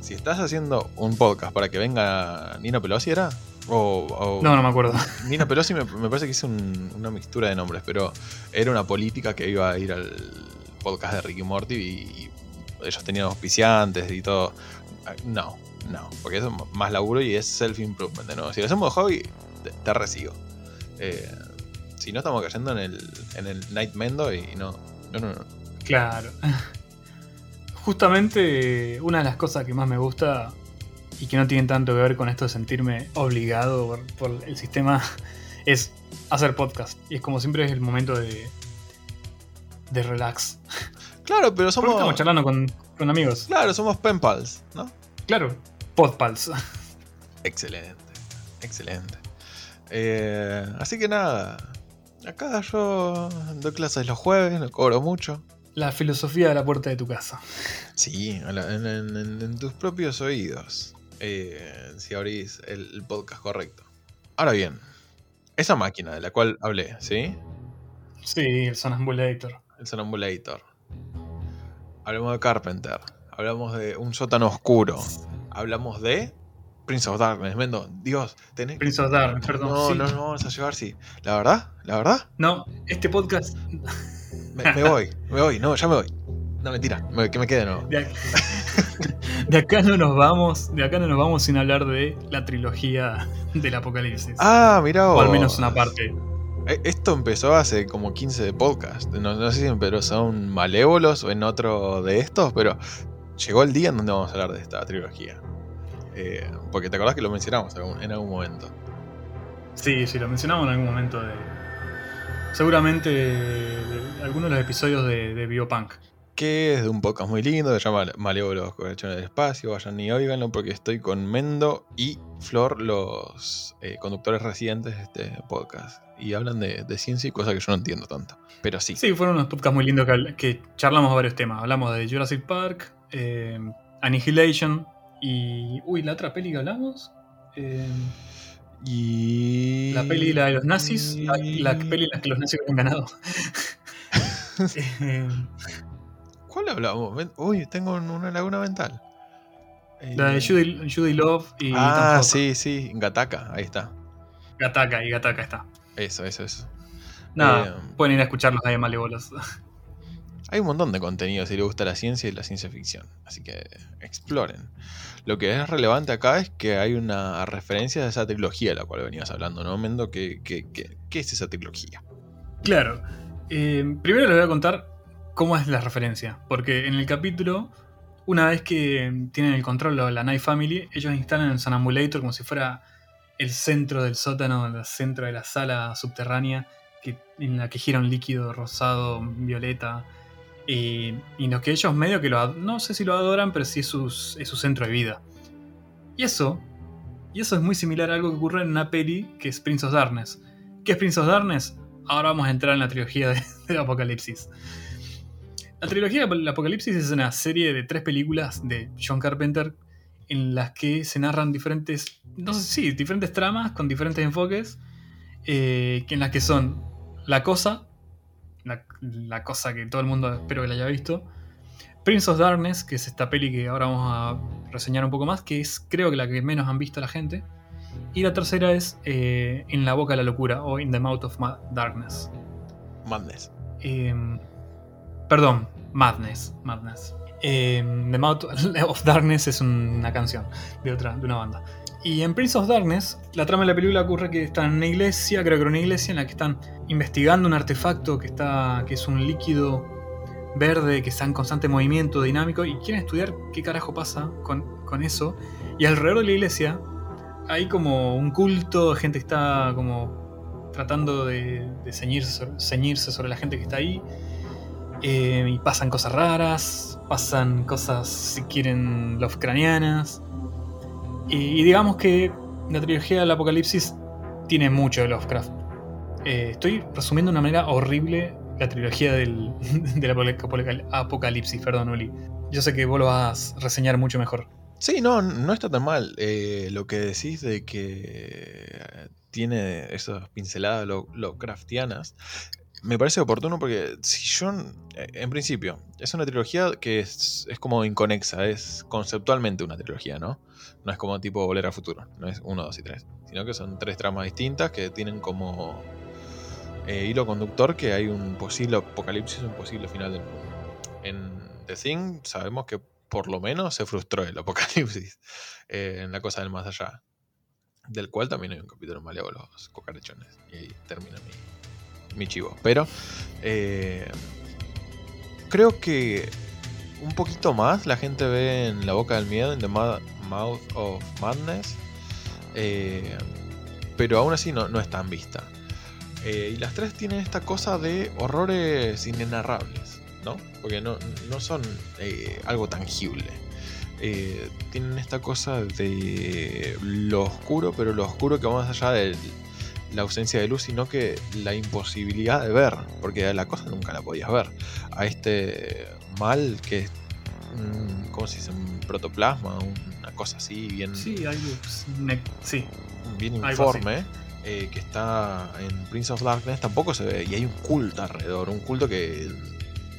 Si estás haciendo un podcast para que venga Nino Pelosi, ¿era? No, no me acuerdo. Nina Pelosi me, me parece que hizo una mixtura de nombres, pero era una política que iba a ir al podcast de Ricky Morty y, ellos tenían auspiciantes y todo. No, no, porque eso es más laburo y es self-improvement. ¿no? Si lo hacemos de hobby, te, recibo. Eh, si no, estamos cayendo en el, en el Night Mendo y no, no, no, no. Claro. Justamente una de las cosas que más me gusta y que no tienen tanto que ver con esto de sentirme obligado por, el sistema, es hacer podcast. Y es como siempre es el momento de, de relax. Claro, pero somos. estamos charlando con, amigos. Claro, somos penpals, ¿no? Claro, podpals. Excelente, excelente. Eh, así que nada, acá yo doy clases los jueves, no cobro mucho. La filosofía de la puerta de tu casa. Sí, en tus propios oídos. Eh, si abrís el, podcast correcto. Ahora bien, esa máquina de la cual hablé, ¿sí? Sí, el Sonambulator. El Sonambulator. Hablamos de Carpenter. Hablamos de un sótano oscuro. Hablamos de Prince of Darkness. Mendo, Dios, tenés. Prince of Darkness, perdón. No, no, no vamos a llevar, sí. ¿La verdad? ¿La verdad? No, este podcast. me voy, me voy, no, ya me voy. No, mentira, que me quede no. De, acá no nos vamos, de acá no nos vamos sin hablar de la trilogía del apocalipsis. Ah, mira O al menos una parte. E, esto empezó hace como 15 de podcast. No, sé si pero son malévolos o en otro de estos, pero llegó el día en donde vamos a hablar de esta trilogía. Eh, porque te acordás que lo mencionamos en algún momento. Sí, sí, lo mencionamos en algún momento de. Seguramente de, algunos de los episodios de, de Biopunk que es de un podcast muy lindo, se llama Malévolos Colecciones del Espacio, vayan y oiganlo porque estoy con Mendo y Flor, los eh, conductores residentes de este podcast. Y hablan de, ciencia y cosas que yo no entiendo tanto. Pero sí. Sí, fueron unos podcasts muy lindos que, charlamos varios temas. Hablamos de Jurassic Park, eh, Annihilation y... Uy, la otra peli que hablamos. Eh, y... La peli la de los nazis. La, la peli en la que los nazis han ganado. ¿Cuál hablamos? Uy, tengo una laguna mental. La de eh, Judy, Love y. Ah, sí, sí, Gataka, ahí está. Gataka y Gataka está. Eso, eso, eso. Nada, eh, pueden ir a escucharlos ahí malévolos. Hay un montón de contenido si le gusta la ciencia y la ciencia ficción. Así que exploren. Lo que es relevante acá es que hay una referencia de esa trilogía de la cual venías hablando, ¿no, Mendo? ¿Qué, qué, qué, es esa trilogía? Claro. Eh, primero les voy a contar cómo es la referencia. Porque en el capítulo, una vez que tienen el control de la Night Family, ellos instalan el Sonambulator como si fuera el centro del sótano, el centro de la sala subterránea en la que gira un líquido rosado, violeta. Y, y lo que ellos medio que lo... No sé si lo adoran, pero sí es, su centro de vida. Y eso... Y eso es muy similar a algo que ocurre en una peli que es Prince of. ¿Qué es Prince of Darkness? Ahora vamos a entrar en la trilogía de, Apocalipsis. La trilogía de Apocalipsis es una serie de tres películas de John Carpenter en las que se narran diferentes, no sé si, diferentes tramas con diferentes enfoques, eh, en las que son La Cosa, la, cosa que todo el mundo espero que la haya visto, Prince of Darkness, que es esta peli que ahora vamos a reseñar un poco más, que es creo que la que menos han visto la gente, y la tercera es eh, En la boca de la locura o In the Mouth of Darkness. Madness. Em, perdón, Madness. Madness. Eh, The Mouth of Darkness es una canción de otra, de una banda. Y en Prince of Darkness, la trama de la película ocurre que están en una iglesia, creo que era una iglesia, en la que están investigando un artefacto que, está, que es un líquido verde que está en constante movimiento dinámico y quieren estudiar qué carajo pasa con, con eso. Y alrededor de la iglesia hay como un culto, gente está como tratando de, ceñirse, ceñirse sobre la gente que está ahí. Eh, y pasan cosas raras, pasan cosas, si quieren, Lovecraftianas. Y, y digamos que la trilogía del Apocalipsis tiene mucho de Lovecraft. Eh, estoy resumiendo de una manera horrible la trilogía del, Apocalipsis, perdón, Uli. Yo sé que vos lo vas a reseñar mucho mejor. Sí, no, no está tan mal. Eh, lo que decís de que tiene esas pinceladas Lovecraftianas me parece oportuno porque si yo, eh, en principio, es una trilogía que es, como inconexa, es conceptualmente una trilogía, ¿no? No es como tipo Volver al Futuro, no es uno, dos y tres, sino que son tres tramas distintas que tienen como eh, hilo conductor que hay un posible apocalipsis, un posible final del mundo. En The Thing sabemos que por lo menos se frustró el apocalipsis en la cosa del más allá, del cual también hay un capítulo malevo, los cocarechones, y ahí termina mi mi chivo. Pero eh, creo que un poquito más la gente ve en La Boca del Miedo, en The Mouth of Madness. Eh, pero aún así no, no es tan vista. Eh, y las tres tienen esta cosa de horrores inenarrables, ¿no? Porque no, no son algo tangible. tienen esta cosa de lo oscuro, pero lo oscuro que va más allá del, la ausencia de luz, sino que la imposibilidad de ver, porque la cosa nunca la podías ver. A este mal que es, ¿cómo se dice? Un protoplasma, una cosa así, bien. Sí, hay, sí. Bien informe. Eh, que está en Prince of Darkness tampoco se ve y hay un culto alrededor, un culto que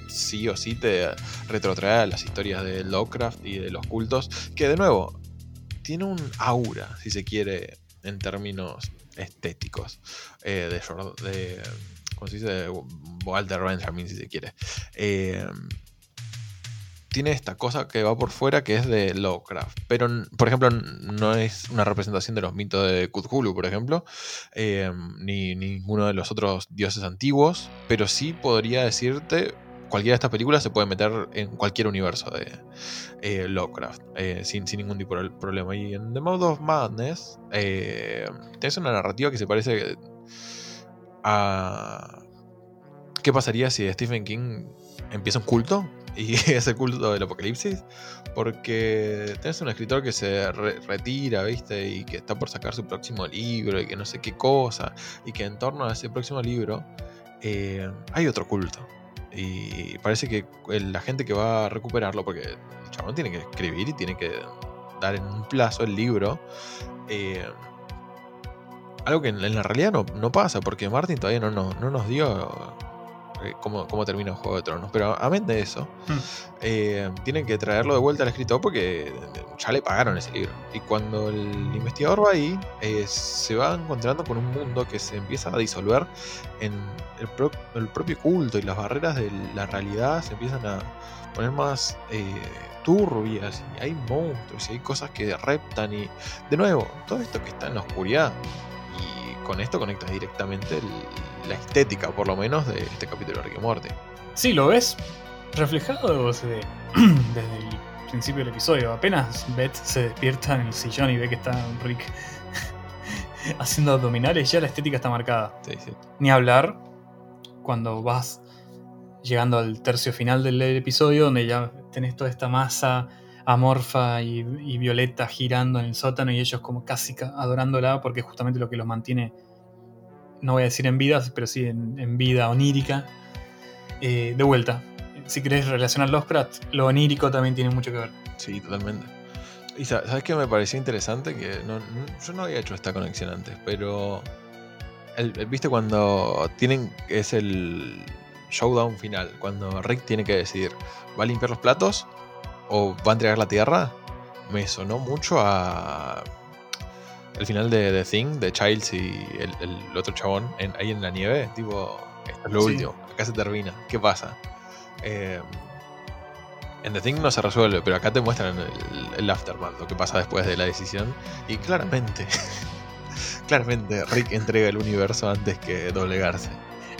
sí o sí te retrotrae a las historias de Lovecraft y de los cultos, que de nuevo tiene un aura, si se quiere, en términos estéticos eh, de, de, ¿cómo se dice? Walter Benjamin, si se quiere. Eh, tiene esta cosa que va por fuera que es de Lovecraft. Pero, por ejemplo, no es una representación de los mitos de Cthulhu, por ejemplo, eh, ni ninguno de los otros dioses antiguos. Pero sí podría decirte cualquiera de estas películas se puede meter en cualquier universo de eh, Lovecraft eh, sin, ningún tipo de problema. Y en The Mode of Madness eh, tienes una narrativa que se parece a... ¿Qué pasaría si Stephen King empieza un culto? Y es el culto del apocalipsis. Porque tienes un escritor que se retira, ¿viste? Y que está por sacar su próximo libro y que no sé qué cosa. Y que en torno a ese próximo libro hay otro culto y parece que la gente que va a recuperarlo, porque el chabón tiene que escribir y tiene que dar en un plazo el libro. Eh, algo que en, la realidad no, pasa, porque Martin todavía no, no, nos dio eh, cómo, cómo termina el Juego de Tronos. Pero a mente de eso, Hmm. eh, tienen que traerlo de vuelta al escritor porque ya le pagaron ese libro. Y cuando el investigador va ahí, eh, se va encontrando con un mundo que se empieza a disolver en el, pro- el propio culto y las barreras de la realidad se empiezan a poner más eh, turbias y hay monstruos y hay cosas que reptan y de nuevo, todo esto que está en la oscuridad con esto conectas directamente el- la estética por lo menos de este capítulo de Rick y Morty. Sí, lo ves reflejado desde, desde el principio del episodio. Apenas Beth se despierta en el sillón y ve que está Rick haciendo abdominales, ya la estética está marcada. Sí, sí. Ni hablar cuando vas llegando al tercio final del episodio, donde ya tenés toda esta masa amorfa y, violeta girando en el sótano y ellos como casi ca- adorándola porque es justamente lo que los mantiene, no voy a decir en vida, pero sí en, vida onírica. Eh, de vuelta, si querés relacionar Lovecraft, lo onírico también tiene mucho que ver. Sí, totalmente. Y sa- sabes qué me pareció interesante que no, yo no había hecho esta conexión antes, pero viste cuando tienen es el showdown final, cuando Rick tiene que decidir, ¿va a limpiar los platos o va a entregar la tierra? Me sonó mucho a el final de The Thing de Childs y el, el otro chabón en- ahí en la nieve, tipo, esto es lo Sí. último, acá se termina, ¿qué pasa? Eh, en The Thing no se resuelve, pero acá te muestran el, el aftermath, lo que pasa después de la decisión. Y claramente, claramente Rick entrega el universo antes que doblegarse.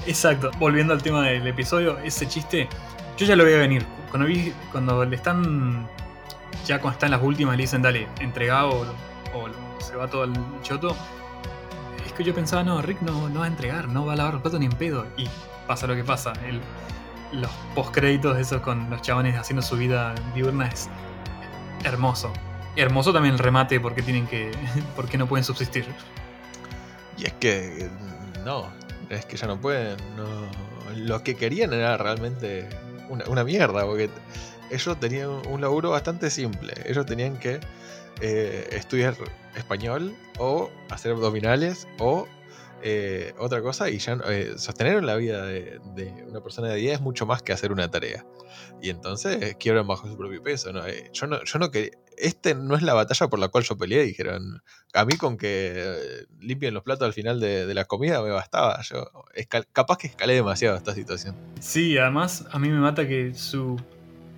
Exacto, volviendo al tema del episodio, ese chiste, yo ya lo veía venir. Cuando, vi, cuando le están, ya cuando están las últimas, le dicen, dale, entregado o, o se va todo al choto. Es que yo pensaba, no, Rick no, no va a entregar, no va a lavar los platos ni en pedo. Y pasa lo que pasa. El, los postcréditos esos con los chabones haciendo su vida diurna es hermoso. Hermoso también el remate porque tienen que. porque no pueden subsistir. Y es que no, es que ya no pueden. Lo que querían era realmente una, una mierda, porque ellos tenían un laburo bastante simple. Ellos tenían que eh, estudiar español o hacer abdominales o eh, otra cosa y ya eh, sostener la vida de, una persona de 10 es mucho más que hacer una tarea. Y entonces quiebran bajo su propio peso. ¿no? Eh, yo no, yo no quería. Este no es la batalla por la cual yo peleé, dijeron. A mí con que eh, limpien los platos al final de, de la comida me bastaba. Yo escal- capaz que escalé demasiado esta situación. Sí, además a mí me mata que su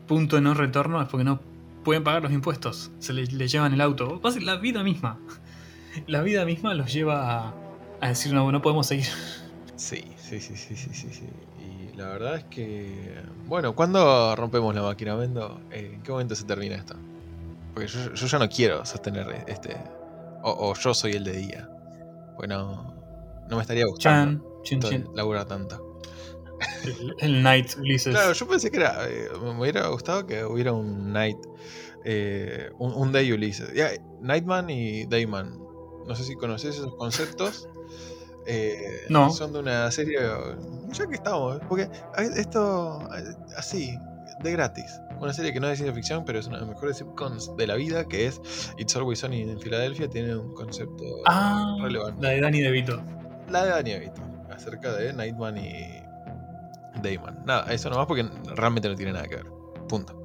punto de no retorno es porque no pueden pagar los impuestos. Se le, le llevan el auto. La vida misma. La vida misma los lleva a, a decir, no, no podemos seguir. Sí, sí, sí, sí, sí, sí, sí. Y la verdad es que. Bueno, ¿cuándo rompemos la máquina, Mendo? ¿En qué momento se termina esto? Porque yo, yo ya no quiero sostener este. O, o yo soy el de día. Porque no. No me estaría Chan, gustando chin, chin. laburar tanto. El, el Night Ulises. Claro, yo pensé que era. eh, me hubiera gustado que hubiera un Night. eh, un, un Day Ulises. Ya, Nightman y Dayman. No sé si conoces esos conceptos. Eh, No. Son de una serie. Ya que estamos. Porque esto. Así, de gratis. Una serie que no es de ciencia ficción, pero es una de las mejores sitcoms de la vida. Que es It's Always Sunny en Filadelfia. Tiene un concepto ah, relevante. la de Danny DeVito. La de Dani Evito, acerca de Nightman y Dayman. Nada, eso nomás porque realmente no tiene nada que ver. Punto.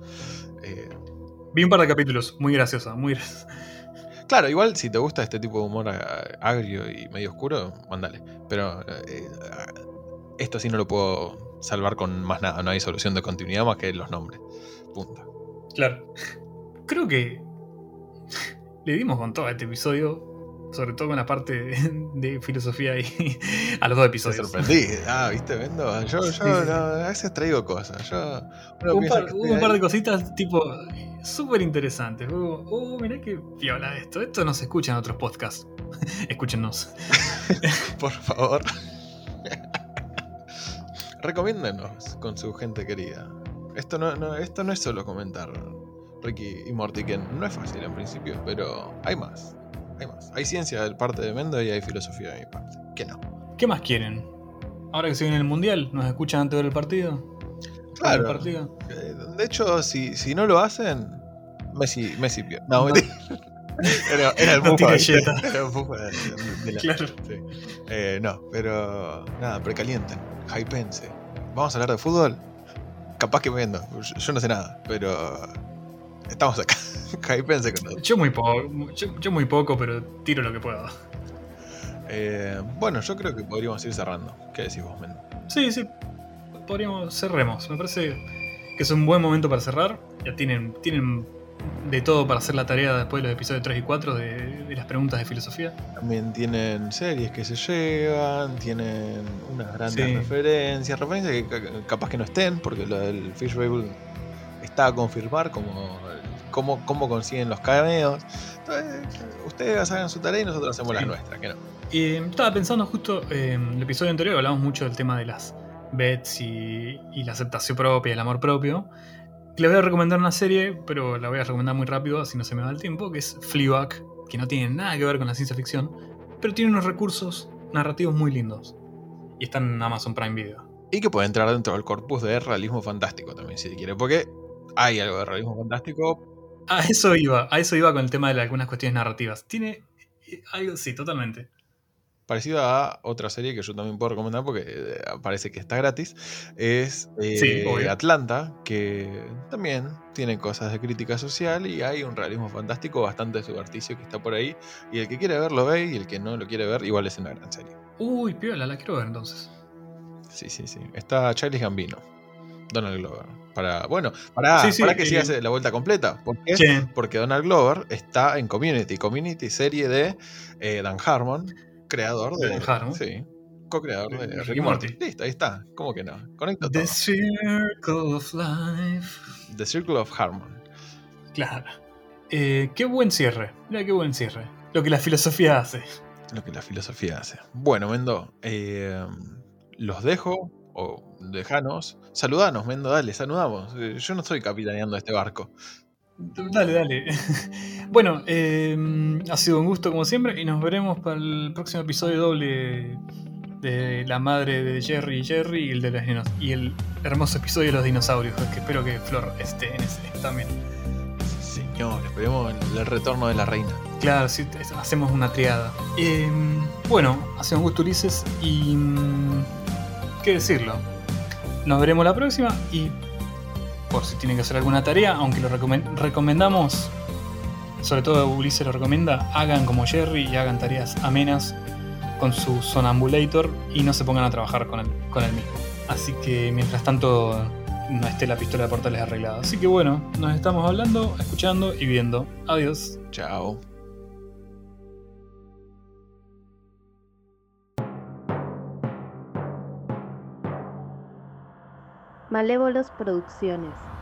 Eh, Vi un par de capítulos, muy graciosa, muy graciosa. claro, igual si te gusta este tipo de humor agrio y medio oscuro, mandale. Pero eh, esto sí no lo puedo salvar con más nada. No hay solución de continuidad más que los nombres. Punto. Claro. Creo que le dimos con todo a este episodio, sobre todo con la parte de, de filosofía y a los dos Me episodios. sorprendí. Ah, ¿viste, Vendo? Yo, yo Sí, sí, no, a veces traigo cosas. Yo, Un par, que hubo estoy un par de cositas tipo súper interesantes. Hubo, oh, mirá qué piola esto. Esto no se escucha en otros podcasts. Escúchenos. Por favor. Recomiéndenos con su gente querida. Esto no, no- esto no es solo comentar Ricky y Morty, que no es fácil en principio, pero hay más. Hay más. Hay ciencia de parte de Mendo y hay filosofía de mi parte. Que no. ¿Qué más quieren? Ahora que se viene el mundial, ¿nos escuchan antes de ver el partido? Claro. ¿El partido? Eh, De hecho, si, si no lo hacen, Messi, Messi pierde. No. Era, era el No. Era el Mufa de, de la- Claro. sí. Eh, no, pero nada, precalienten, hypense, vamos a hablar de fútbol. Capaz que me vendo. Yo, yo no sé nada, pero estamos acá. Hypense con nosotros. Yo muy poco, yo, yo muy poco, pero tiro lo que puedo. Eh, bueno, yo creo que podríamos ir cerrando. ¿Qué decís vos, Mendo? Sí, sí. Podríamos cerremos. Me parece que es un buen momento para cerrar. Ya tienen, tienen de todo para hacer la tarea después de los episodios 3 y 4 de, de las preguntas de filosofía. También tienen series que se llevan, tienen unas grandes Sí. referencias, referencias que ca- capaz que no estén, porque lo del Fish Bowl está a confirmar como cómo, cómo consiguen los cameos. Entonces, ustedes hagan su tarea y nosotros hacemos la nuestra, que no. Y estaba pensando justo eh, en el episodio anterior, hablamos mucho del tema de las bets y, y la aceptación propia, el amor propio. Le voy a recomendar una serie, pero la voy a recomendar muy rápido, así no se me va el tiempo, que es Fleabag, que no tiene nada que ver con la ciencia ficción, pero tiene unos recursos narrativos muy lindos. Y está en Amazon Prime Video. Y que puede entrar dentro del corpus de realismo fantástico también, si quiere, porque hay algo de realismo fantástico. A eso iba, a eso iba con el tema de algunas cuestiones narrativas. Tiene eh, algo, sí, totalmente. Parecido a otra serie que yo también puedo recomendar porque eh, parece que está gratis, es eh, Sí. Atlanta, que también tiene cosas de crítica social y hay un realismo fantástico bastante suberticio que está por ahí. Y el que quiere ver lo ve y el que no lo quiere ver igual es una gran serie. Uy, piola, la quiero ver entonces. Sí, sí, sí. Está Charlie Gambino, Donald Glover. Para, bueno, para, Sí, sí, para que eh, sigas la vuelta completa. ¿Por qué? Porque Donald Glover está en Community. Community, serie de eh, Dan Harmon, creador de. Dan Harmon. Sí. Co-creador de De Rick y Morty. Morty. Listo, ahí está. ¿Cómo que no? Conecta todo. The Circle of Life. The Circle of Harmon. Claro. Eh, qué buen cierre. Mira qué buen cierre. Lo que la filosofía hace. Lo que la filosofía hace. Bueno, Mendo, eh, los dejo. O dejanos. Saludanos, Mendo, dale, saludamos. Eh, Yo no estoy capitaneando este barco. Dale, dale. bueno, eh, ha sido un gusto como siempre y nos veremos para el próximo episodio doble de la madre de Jerry y Jerry y el de los y el hermoso episodio de los dinosaurios, que espero que Flor esté en ese también. Señor, esperemos el, retorno de la reina. Claro, sí, hacemos una triada. Eh, bueno, ha sido un gusto Ulises y... mm, ¿Qué decirlo? Nos veremos la próxima y por si tienen que hacer alguna tarea, aunque lo recomen- recomendamos, sobre todo Ulises lo recomienda, hagan como Jerry y hagan tareas amenas con su Sonambulator y no se pongan a trabajar con él, con él mismo. Así que mientras tanto no esté la pistola de portales arreglada. Así que bueno, nos estamos hablando, escuchando y viendo. Adiós. Chao. Malévolos Producciones.